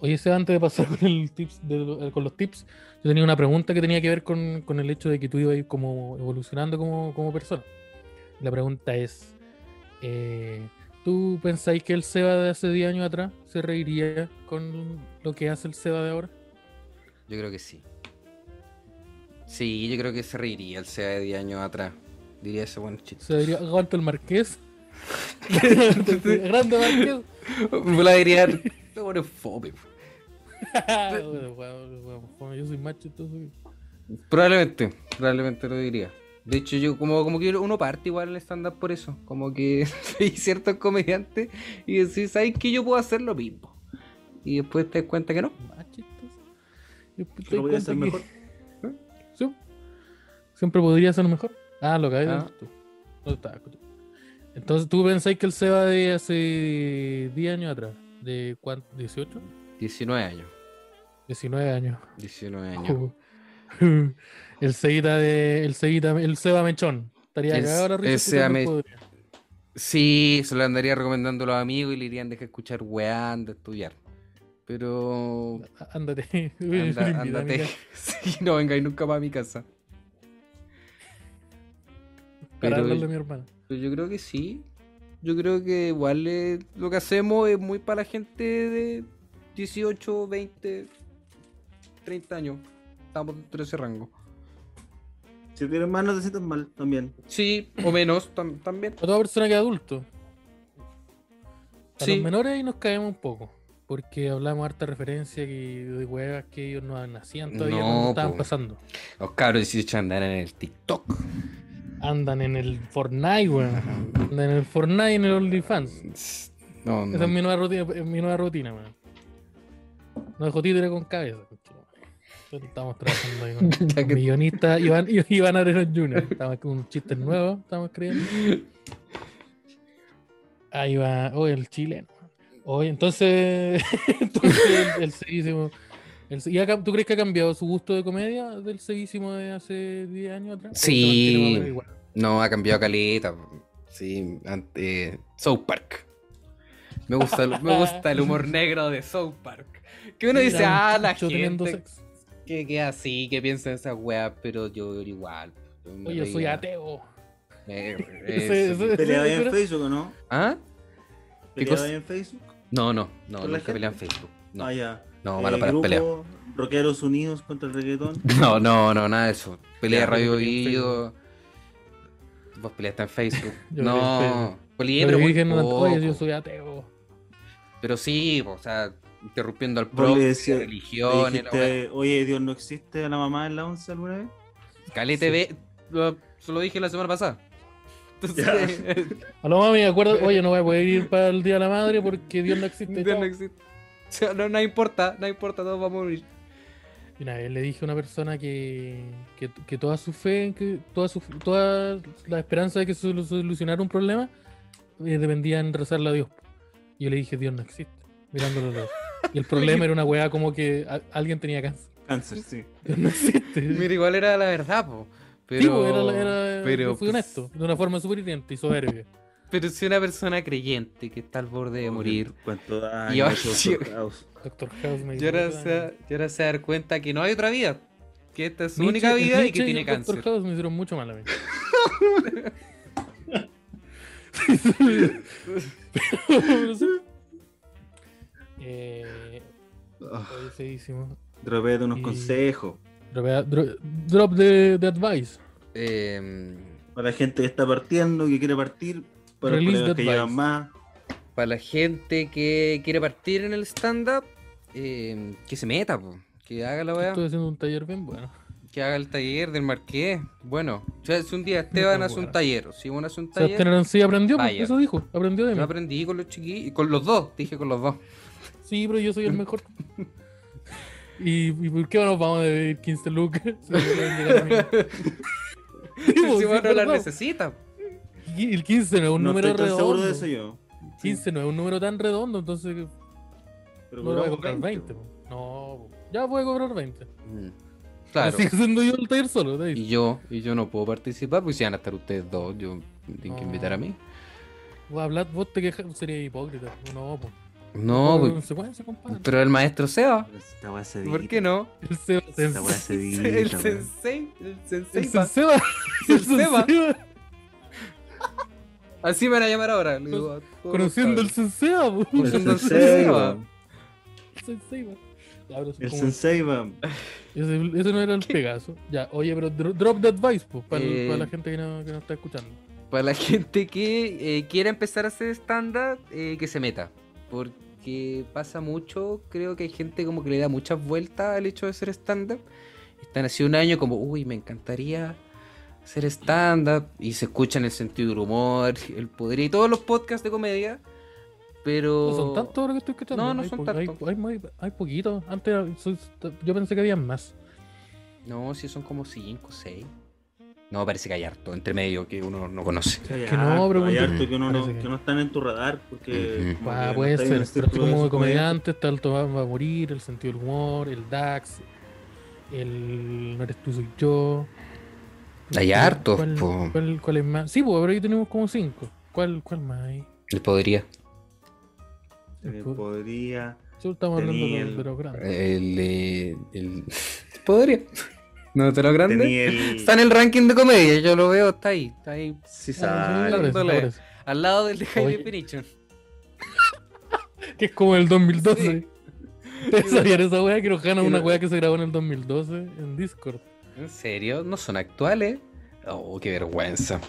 Speaker 1: Oye, Seba, antes de pasar con, el tips de eh, con los tips, yo tenía una pregunta que tenía que ver con, con el hecho de que tú ibas como evolucionando como, como persona. La pregunta es, eh, ¿tú pensáis que el Seba de hace 10 años atrás se reiría con lo que hace el Seba de ahora?
Speaker 2: Yo creo que sí. Sí, yo creo que se reiría el SEA de 10 años atrás. Diría ese buen chiste.
Speaker 1: Se diría, aguanta el marqués. Grande marqués.
Speaker 2: Me la diría. Te pones fome.
Speaker 1: Bueno, bueno, bueno, bueno, yo soy macho, entonces.
Speaker 2: Probablemente, probablemente lo diría. De hecho, yo como, como que uno parte igual el stand-up por eso. Como que soy ciertos comediantes y decís, ¿sabes que yo puedo hacer lo mismo? Y después te das cuenta que no.
Speaker 1: Después te das
Speaker 3: voy a ser
Speaker 1: cuenta
Speaker 3: mejor.
Speaker 1: que- Sí. Siempre podría ser mejor. Ah, lo acabas de
Speaker 2: Ah.
Speaker 1: tú. No te estaba escuchando. Entonces, ¿tú pensáis que el Seba de hace 10 años atrás? ¿De cuánto? ¿18?
Speaker 2: 19 años.
Speaker 1: 19 años.
Speaker 2: 19 años.
Speaker 1: Uh. el Sebita de. El Sebita, el Seba Mechón. Estaría
Speaker 2: El-
Speaker 1: risa.
Speaker 2: el
Speaker 1: si
Speaker 2: Seba Me-. Sí, se lo andaría recomendando a los amigos y le dirían deja de escuchar weá, anda a estudiar. Pero.
Speaker 1: Ándate.
Speaker 2: Anda, ándate. Sí, no vengáis nunca más a mi casa.
Speaker 1: Para
Speaker 2: Pero-
Speaker 1: hablarle a mi hermana.
Speaker 2: Pero yo creo que sí. Yo creo que igual eh, lo que hacemos es muy para la gente de 18, 20, 30 años. Estamos dentro de ese rango.
Speaker 3: Si tienes más, no te sientas mal también.
Speaker 2: Sí, o menos tam- también.
Speaker 1: A toda persona que es adulto. A
Speaker 2: Sí.
Speaker 1: los menores ahí nos caemos un poco. Porque hablamos harta referencia que, de huevas que ellos no nacían todavía
Speaker 2: No,
Speaker 1: cuando estaban
Speaker 2: po.
Speaker 1: pasando.
Speaker 2: Los cabros de 18 andan en el TikTok.
Speaker 1: Andan en el Fortnite, weón. Andan en el Fortnite y en el OnlyFans.
Speaker 2: No, no.
Speaker 1: Esa es mi nueva rutina, mi nueva rutina, weón. No dejo títere con cabeza. Estamos trabajando ahí con, con
Speaker 2: que-
Speaker 1: millonistas Iván, Iván Arenas Jr. Estamos con un chiste nuevo, estamos escribiendo. Ahí va, oh, el chileno. Oye, entonces, entonces sevísimo. el se- ¿y ha ¿Tú crees que ha cambiado su gusto de comedia del sevísimo de hace 10 años atrás? ¿O se
Speaker 2: Sí.
Speaker 1: igual?
Speaker 2: No, ha cambiado caleta. Sí, ante South Park. Me gusta, el- me gusta el humor negro de South Park. Que uno dice, ah, la gente que, que así, que piensa en esas weas, pero yo igual. yo
Speaker 1: Oye, yo soy ateo.
Speaker 3: ¿Peleaba en Facebook o no?
Speaker 2: ¿Ah? ¿Qué
Speaker 3: ¿Peleaba en Facebook?
Speaker 2: No, no, no,
Speaker 3: ¿Con la
Speaker 2: nunca peleé en? Facebook. No,
Speaker 3: Ah, ya.
Speaker 2: No,
Speaker 3: Eh,
Speaker 2: malo para las peleas.
Speaker 3: Rockeros Unidos contra el reggaetón.
Speaker 2: No, no, no, nada de eso. Pelea de Radio Video. Vos peleaste en Facebook.
Speaker 1: Yo
Speaker 2: no,
Speaker 1: Facebook.
Speaker 2: peleé,
Speaker 1: Yo
Speaker 2: pero
Speaker 1: le
Speaker 2: muy
Speaker 1: dije, no, oye, yo soy ateo.
Speaker 2: Pero sí, o sea, interrumpiendo al
Speaker 3: Vos
Speaker 2: pro,
Speaker 3: le decías- Le
Speaker 2: religiones, la wea.
Speaker 3: dijiste, oye, Dios no existe a la mamá en la once alguna vez.
Speaker 2: Cali TV, lo, se lo dije la semana pasada. Entonces,
Speaker 1: Aló, mami, acuérdate, oye, no voy a poder ir para el Día de la Madre porque Dios no existe.
Speaker 2: Dios no existe. O sea, no, no importa, no importa, todos vamos a morir.
Speaker 1: Y una vez le dije a una persona que, que, que toda su fe, que toda, su, toda la esperanza de que se solu- solucionara un problema eh, dependía en rezarle a Dios. Y yo le dije, Dios no existe, mirándolo los. Y el problema era una weá como que a- alguien tenía cáncer.
Speaker 3: Cáncer, sí.
Speaker 1: Dios no existe.
Speaker 2: Mira, igual era la verdad, po. Pero,
Speaker 1: Sí, era, la- era-
Speaker 2: pero,
Speaker 1: yo fui
Speaker 2: pues,
Speaker 1: honesto, de una forma súper y soberbia.
Speaker 2: Pero si una persona creyente que está al borde de morir,
Speaker 3: Cuánto daño
Speaker 2: Y ahora.
Speaker 3: Doctor House.
Speaker 1: Doctor House me
Speaker 2: y
Speaker 1: dijo,
Speaker 2: ahora
Speaker 1: "Puta,
Speaker 2: se, y ahora se da cuenta que no hay otra vida. Que esta es su
Speaker 1: Nietzsche-
Speaker 2: única vida y
Speaker 1: Nietzsche
Speaker 2: que tiene
Speaker 1: el
Speaker 2: cáncer.
Speaker 1: House me hicieron mucho mal a mí. Eh, feísimo.
Speaker 3: Dropéate unos
Speaker 1: Y-
Speaker 3: consejos.
Speaker 1: Dropea- dro- Drop de, de advice.
Speaker 2: Eh,
Speaker 3: Para la gente que está partiendo, que quiere partir. Para los
Speaker 1: Release
Speaker 3: colegas
Speaker 1: the
Speaker 3: que
Speaker 1: advice.
Speaker 3: llevan más.
Speaker 2: para la gente que quiere partir en el stand-up, eh, que se meta, po, que haga la weá.
Speaker 1: Estoy haciendo un taller bien bueno.
Speaker 2: Que haga el taller del Marqués. Bueno, o sea, si un día Esteban hace un
Speaker 1: bueno.
Speaker 2: taller, si uno hace un taller,
Speaker 1: Arancilla aprendió, pues,
Speaker 2: Vaya.
Speaker 1: eso dijo. Aprendió de mí.
Speaker 2: yo aprendí con los chiquillos, con los dos, dije con los dos.
Speaker 1: Sí, pero yo soy el mejor. ¿Y, y por qué nos vamos a deber 15 lucas? Si. Sí,
Speaker 2: Si
Speaker 1: pues, sí,
Speaker 2: uno
Speaker 1: es
Speaker 2: la
Speaker 1: verdad.
Speaker 2: necesita.
Speaker 1: El 15 no es un
Speaker 3: no
Speaker 1: número
Speaker 3: estoy tan
Speaker 1: redondo.
Speaker 3: seguro de eso yo.
Speaker 1: 15 no es un número tan redondo, entonces
Speaker 3: Pero
Speaker 1: no voy a cobrar 20.
Speaker 3: po.
Speaker 1: po. No, po. ya voy a cobrar 20.
Speaker 2: Mm, Claro.
Speaker 1: Sigo siendo yo el taller solo. te
Speaker 2: Y yo, y yo no puedo participar, porque si van a estar ustedes dos, yo tienen que
Speaker 1: No.
Speaker 2: invitar a mí.
Speaker 1: Vos hablar, vos te quejas, sería hipócrita. No, pues.
Speaker 2: No, pues,
Speaker 1: consecuencia, compadre.
Speaker 2: pero el maestro Seba,
Speaker 3: se
Speaker 2: ¿por qué no?
Speaker 1: El Seba.
Speaker 3: Se
Speaker 2: El
Speaker 3: weón.
Speaker 2: sensei, el sensei.
Speaker 1: El. Seba.
Speaker 2: El Seba. Así me van a llamar ahora. le digo
Speaker 1: Conociendo el. Sensei.
Speaker 3: El
Speaker 2: Conociendo
Speaker 3: sensei.
Speaker 1: El Sensei, pero
Speaker 3: El
Speaker 1: como-
Speaker 3: sensei, va.
Speaker 1: Ese, ese no era el Pegaso. Ya, oye, pero dro- drop the advice, pues, para,
Speaker 2: Eh.
Speaker 1: la gente que no, que no está escuchando.
Speaker 2: Para la gente que eh, quiera empezar a hacer stand-up, eh, que se meta. Porque pasa mucho, creo que hay gente como que le da muchas vueltas al hecho de hacer stand-up. Están así un año como, uy, me encantaría hacer stand-up. Y se escuchan el sentido del humor, el poder y todos los podcasts de comedia. Pero...
Speaker 1: No son tantos ahora que estoy escuchando.
Speaker 2: No, no
Speaker 1: Hay
Speaker 2: son
Speaker 1: hay-
Speaker 2: tantos.
Speaker 1: Hay, hay poquitos. Antes yo pensé que había más.
Speaker 2: No, sí son como 5, 6. No, parece que hay harto entre medio que uno no conoce.
Speaker 3: Hay
Speaker 1: Que no,
Speaker 3: harto,
Speaker 1: pero
Speaker 3: hay harto que, uno no,
Speaker 1: que-
Speaker 3: que están en tu radar porque como
Speaker 1: Ah,
Speaker 3: que no
Speaker 1: puede
Speaker 3: en
Speaker 1: ser, pero
Speaker 3: de
Speaker 1: como comediante está el Tomás va a morir, el sentido del humor, el DAX, el No eres tú, soy yo.
Speaker 2: Hay
Speaker 1: ¿Cuál-
Speaker 2: hartos,
Speaker 1: ¿cuál,
Speaker 2: po.
Speaker 1: cuál, cuál es más? Sí, pues, pero ahí tenemos como cinco. ¿Cuál, cuál más hay?
Speaker 2: Él podría.
Speaker 3: Eh, podría.
Speaker 1: Solo estamos hablando de,
Speaker 3: el-
Speaker 1: de los grandes.
Speaker 2: El, eh, el... Podría. No, te lo grande.
Speaker 3: Tenía el.
Speaker 2: Está en el ranking de comedia, yo lo veo, está ahí. Está ahí.
Speaker 3: Sí,
Speaker 1: Ah,
Speaker 3: sale.
Speaker 2: Al lado del de Jaime
Speaker 1: Oye.
Speaker 2: Pinichon.
Speaker 1: Que es como el 2012.
Speaker 2: Sí.
Speaker 1: ¿Sabían esa weá? Que nos gana una weá que se grabó en el 2012 en Discord.
Speaker 2: ¿En serio? ¿No son actuales? Oh, qué vergüenza.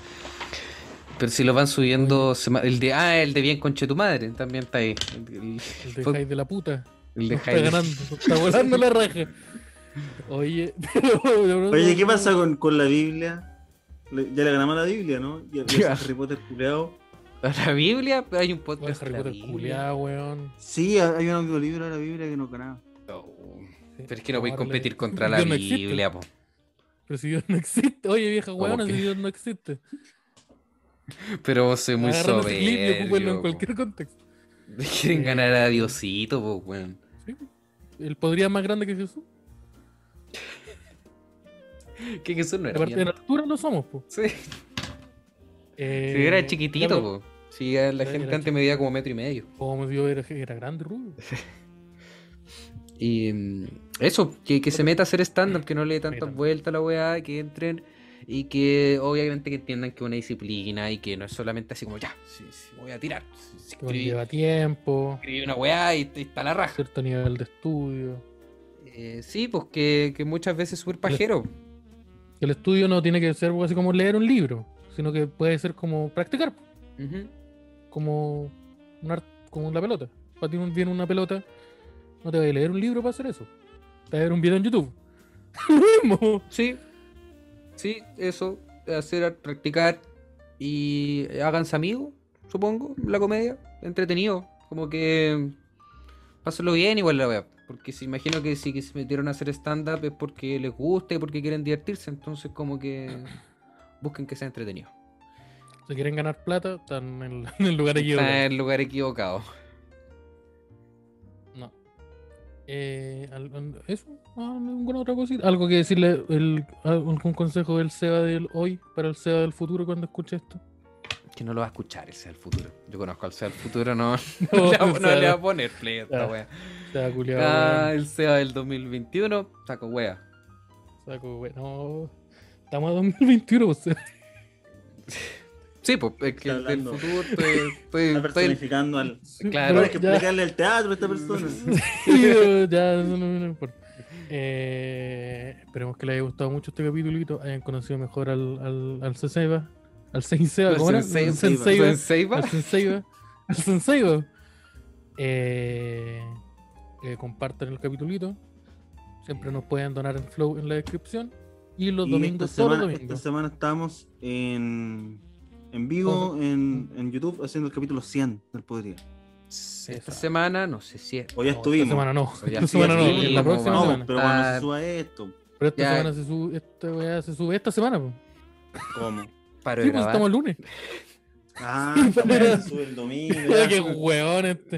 Speaker 2: Pero si lo van subiendo. El de. Ah, el de Bien Conche tu madre. También está ahí. El, el-
Speaker 1: El de Jai de la puta.
Speaker 2: el de
Speaker 1: Nos está ganando, nos está volando la raja. Oye, pero-
Speaker 3: Oye, ¿qué pasa con, con la Biblia? Ya le ganamos la Biblia, ¿no? Ya, ya Harry Potter culeado.
Speaker 2: La Biblia, pero hay un
Speaker 1: Oye,
Speaker 2: podcast.
Speaker 1: Harry Potter
Speaker 2: Biblia.
Speaker 1: culiao, weón.
Speaker 3: Sí, hay un audiolibro de la Biblia que no ganaba.
Speaker 2: Oh,
Speaker 1: Sí.
Speaker 2: Pero es que no voy a competir contra la
Speaker 1: no.
Speaker 2: Biblia, po.
Speaker 1: Pero si Dios no existe. Oye, vieja
Speaker 2: ¿Cómo
Speaker 1: weona, si? Dios no existe.
Speaker 2: Pero vos soy muy soberbio.
Speaker 1: en cualquier contexto.
Speaker 2: Quieren
Speaker 1: Eh,
Speaker 2: ganar a Diosito, po, weón.
Speaker 1: ¿sí? El podría más grande que Jesús.
Speaker 2: Que Jesús no era
Speaker 1: Aparte, en altura lo somos, po.
Speaker 2: Sí.
Speaker 1: Eh,
Speaker 2: Si era chiquitito, po. Si la
Speaker 1: Era
Speaker 2: gente
Speaker 1: chiquito.
Speaker 2: antes medía como metro y medio.
Speaker 1: Como yo era, era grande, rubio.
Speaker 2: Y mm, eso, que, que se meta a hacer stand-up, que no le dé tantas vueltas a la weá, que entren y que obviamente que entiendan que es una disciplina y que no es solamente así como ya, sí, sí, voy a tirar. sí, escribí,
Speaker 1: lleva tiempo,
Speaker 2: escribí una weá y, y está la raja.
Speaker 1: cierto nivel de estudio.
Speaker 2: Eh, sí, pues que, que muchas veces es súper pajero.
Speaker 1: El estudio no tiene que ser algo así como leer un libro, sino que puede ser como practicar,
Speaker 2: Ujú.
Speaker 1: como, un art- como la pelota. Para ti viene una pelota, no te vas a leer un libro para hacer eso. A ver un video en YouTube. Lo mismo.
Speaker 2: Sí, sí, eso, hacer, practicar y háganse amigos, supongo, la comedia, entretenido, como que pásenlo bien igual la wea, porque se imagino que si que se metieron a hacer stand-up es porque les gusta y porque quieren divertirse, entonces como que busquen que sea entretenido.
Speaker 1: Si quieren ganar plata, están en, el- lugar equivocado.
Speaker 2: Está en el lugar equivocado.
Speaker 1: Eh, ¿Eso? No, ninguna otra cosita. ¿Algo que decirle? El, ¿Algún consejo del SEBA del hoy para el SEBA del futuro cuando escuche esto?
Speaker 2: Que no lo va a escuchar el sea del futuro. Yo conozco al sea del futuro, no,
Speaker 1: No,
Speaker 2: no, le, va-
Speaker 1: o
Speaker 2: no
Speaker 1: sea,
Speaker 2: le va a poner play a esta wea.
Speaker 1: SEBA culiao,
Speaker 2: Ah,
Speaker 1: weón.
Speaker 2: el SEA del 2021, saco wea.
Speaker 1: Saco, weón. No. Estamos a 2021, pues.
Speaker 2: Sí, pues es que del futuro estoy, estoy,
Speaker 3: Está
Speaker 2: estoy-
Speaker 3: personificando al.
Speaker 2: Claro.
Speaker 3: Hay que
Speaker 1: ya-
Speaker 3: explicarle el teatro a esta persona.
Speaker 1: Sí, ya, eso no, no importa. Eh, esperemos que les haya gustado mucho este capítulo, hayan conocido mejor al, al, al Senseiba, al Senseiba,
Speaker 2: Al
Speaker 1: ¿cómo era? Senseiba,
Speaker 2: Senseiba.
Speaker 1: al Senseiba, al Senseiba. Eh, eh, compartan el capitulito, siempre nos pueden donar en Flow en la descripción y los
Speaker 3: Y
Speaker 1: domingos,
Speaker 3: esta
Speaker 1: todos los
Speaker 3: semana,
Speaker 1: domingos.
Speaker 3: esta semana estamos en, en vivo en, en YouTube haciendo el capítulo 100 del Podría.
Speaker 2: Esta
Speaker 1: Esa.
Speaker 2: semana, no sé si es.
Speaker 1: No,
Speaker 3: estuvimos.
Speaker 1: Esta semana no, esta semana no, en la próxima
Speaker 2: vamos.
Speaker 1: semana.
Speaker 3: pero cuando
Speaker 2: Ah.
Speaker 3: se suba esto,
Speaker 1: Pero esta
Speaker 2: Ya.
Speaker 1: semana se sube, esta weá se sube esta semana, po.
Speaker 3: ¿cómo?
Speaker 2: Paro
Speaker 1: Sí, pues estamos el lunes.
Speaker 3: Ah, se sube el domingo.
Speaker 1: Qué hueón este.